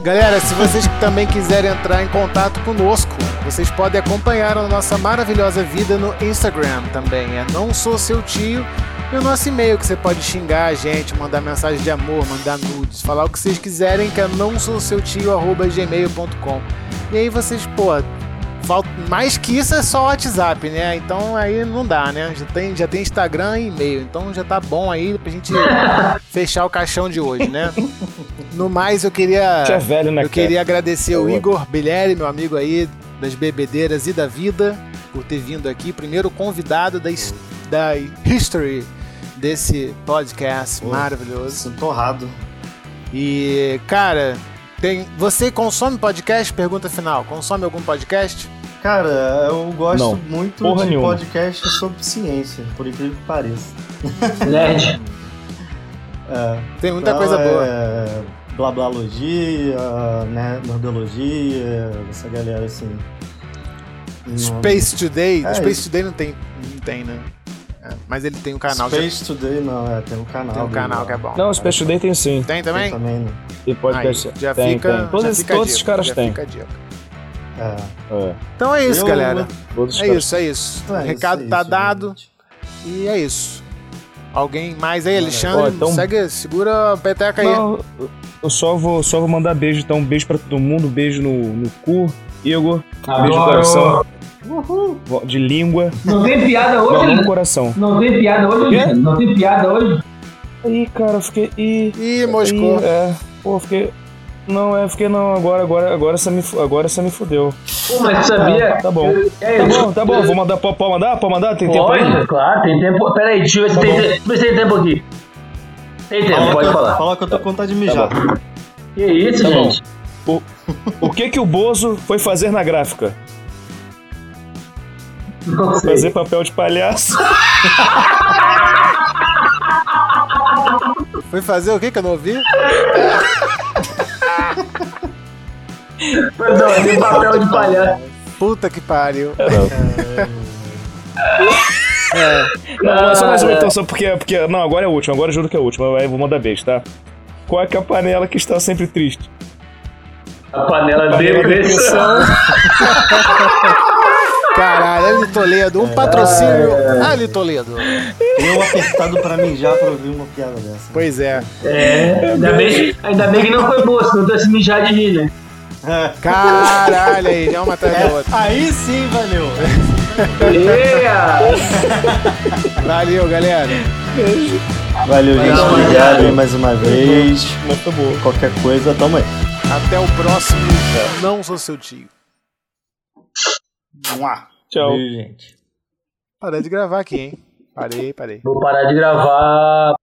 Galera, se vocês também quiserem entrar em contato conosco, vocês podem acompanhar a nossa maravilhosa vida no Instagram também. É não sou seu tio. E o nosso e-mail que você pode xingar a gente, mandar mensagem de amor, mandar nudes, falar o que vocês quiserem, que é não sou seu tio, gmail.com. E aí vocês, pô, falta, mais que isso é só WhatsApp, né? Então aí não dá, né? Já tem, já tem Instagram e e-mail, então já tá bom aí pra gente fechar o caixão de hoje, né? No mais, eu queria. Já é velho, né, Eu cara? queria agradecer o Boa. Igor Bilheri, meu amigo aí das bebedeiras e da vida, por ter vindo aqui, primeiro convidado da, da history desse podcast Pô. maravilhoso. Sinto honrado. E, cara, tem, você consome podcast? Pergunta final. Consome algum podcast? Cara, eu gosto Não, muito porra de nenhuma. podcast sobre ciência, por incrível que pareça. Nerd. É, Tem muita então coisa boa. É, blablalogia, né, nerdologia, essa galera assim. Não- Space Today. É Space isso. Today não tem, não tem, né? É, mas ele tem um canal. já- Space Today não, é, tem um canal. tem um canal que é bom. Não, o Special Day tem sim. Tem Tem também? também, né? Tem podcast. Aí, já tem, fica, tem. Todos, já esses- fica todos dica, caras já têm. fica a dica. É. É, Então é isso, Eu- galera. todos os É isso, é isso. Então o é recado isso, tá é isso, dado gente. e é isso. Alguém mais aí, Alexandre? Ó, então- Segue, segura a peteca aí. Não, eu só vou, só vou mandar beijo, então. Um beijo pra todo mundo, beijo no, no cu, Igor. Beijo no Adoro. coração. De língua. Não tem piada hoje? no coração. Não tem piada hoje? Quê? Não tem piada hoje? Ih, cara, eu fiquei. Ih, Ih, moscou. ih, é. Pô, eu fiquei. Não, é, fiquei não, agora, agora, agora você me, agora você me fudeu. Pô, mas sabia? Tá bom. É, Tá bom, tá bom, vou mandar, pode pode mandar? Pode mandar? Tem tempo aí? Pode, claro, tem tempo. Pera aí, deixa eu ver se Tá tem, bom. te- deixa eu ver se tem tempo aqui. Tem tempo, Fala, pode eu, falar. fala que eu tô com vontade de mijar. Que isso, Tá bom. gente? O que que o Bozo foi fazer na gráfica? Não sei. Fazer papel de palhaço. Foi fazer o que que eu não ouvi? Não, tem papel de palhaço. Puta que pariu. Não, mas só mais uma Ah, então, só porque, porque. Não, agora é a última, agora eu juro que é a última. Aí vou mandar beijo, tá? Qual é que é a panela que está sempre triste? A panela de Panela de pressão. Caralho, Ali Toledo, um patrocínio. Ali Toledo. Eu apertado pra mijar pra ouvir uma piada dessa. Pois é. É, ainda bem, ainda bem que não foi boa, senão tu ia se mijar de rir, né? Caralho aí, já uma atrás da outra. Aí sim, valeu. Yeah! Valeu, galera. Valeu, gente. Obrigado mais uma vez. Muito bom. Qualquer coisa, tamo aí. Até o próximo. Não sou seu tio. Mua. Tchau. Beijo, gente. Parei de gravar aqui, hein? Parei, parei. Vou parar de gravar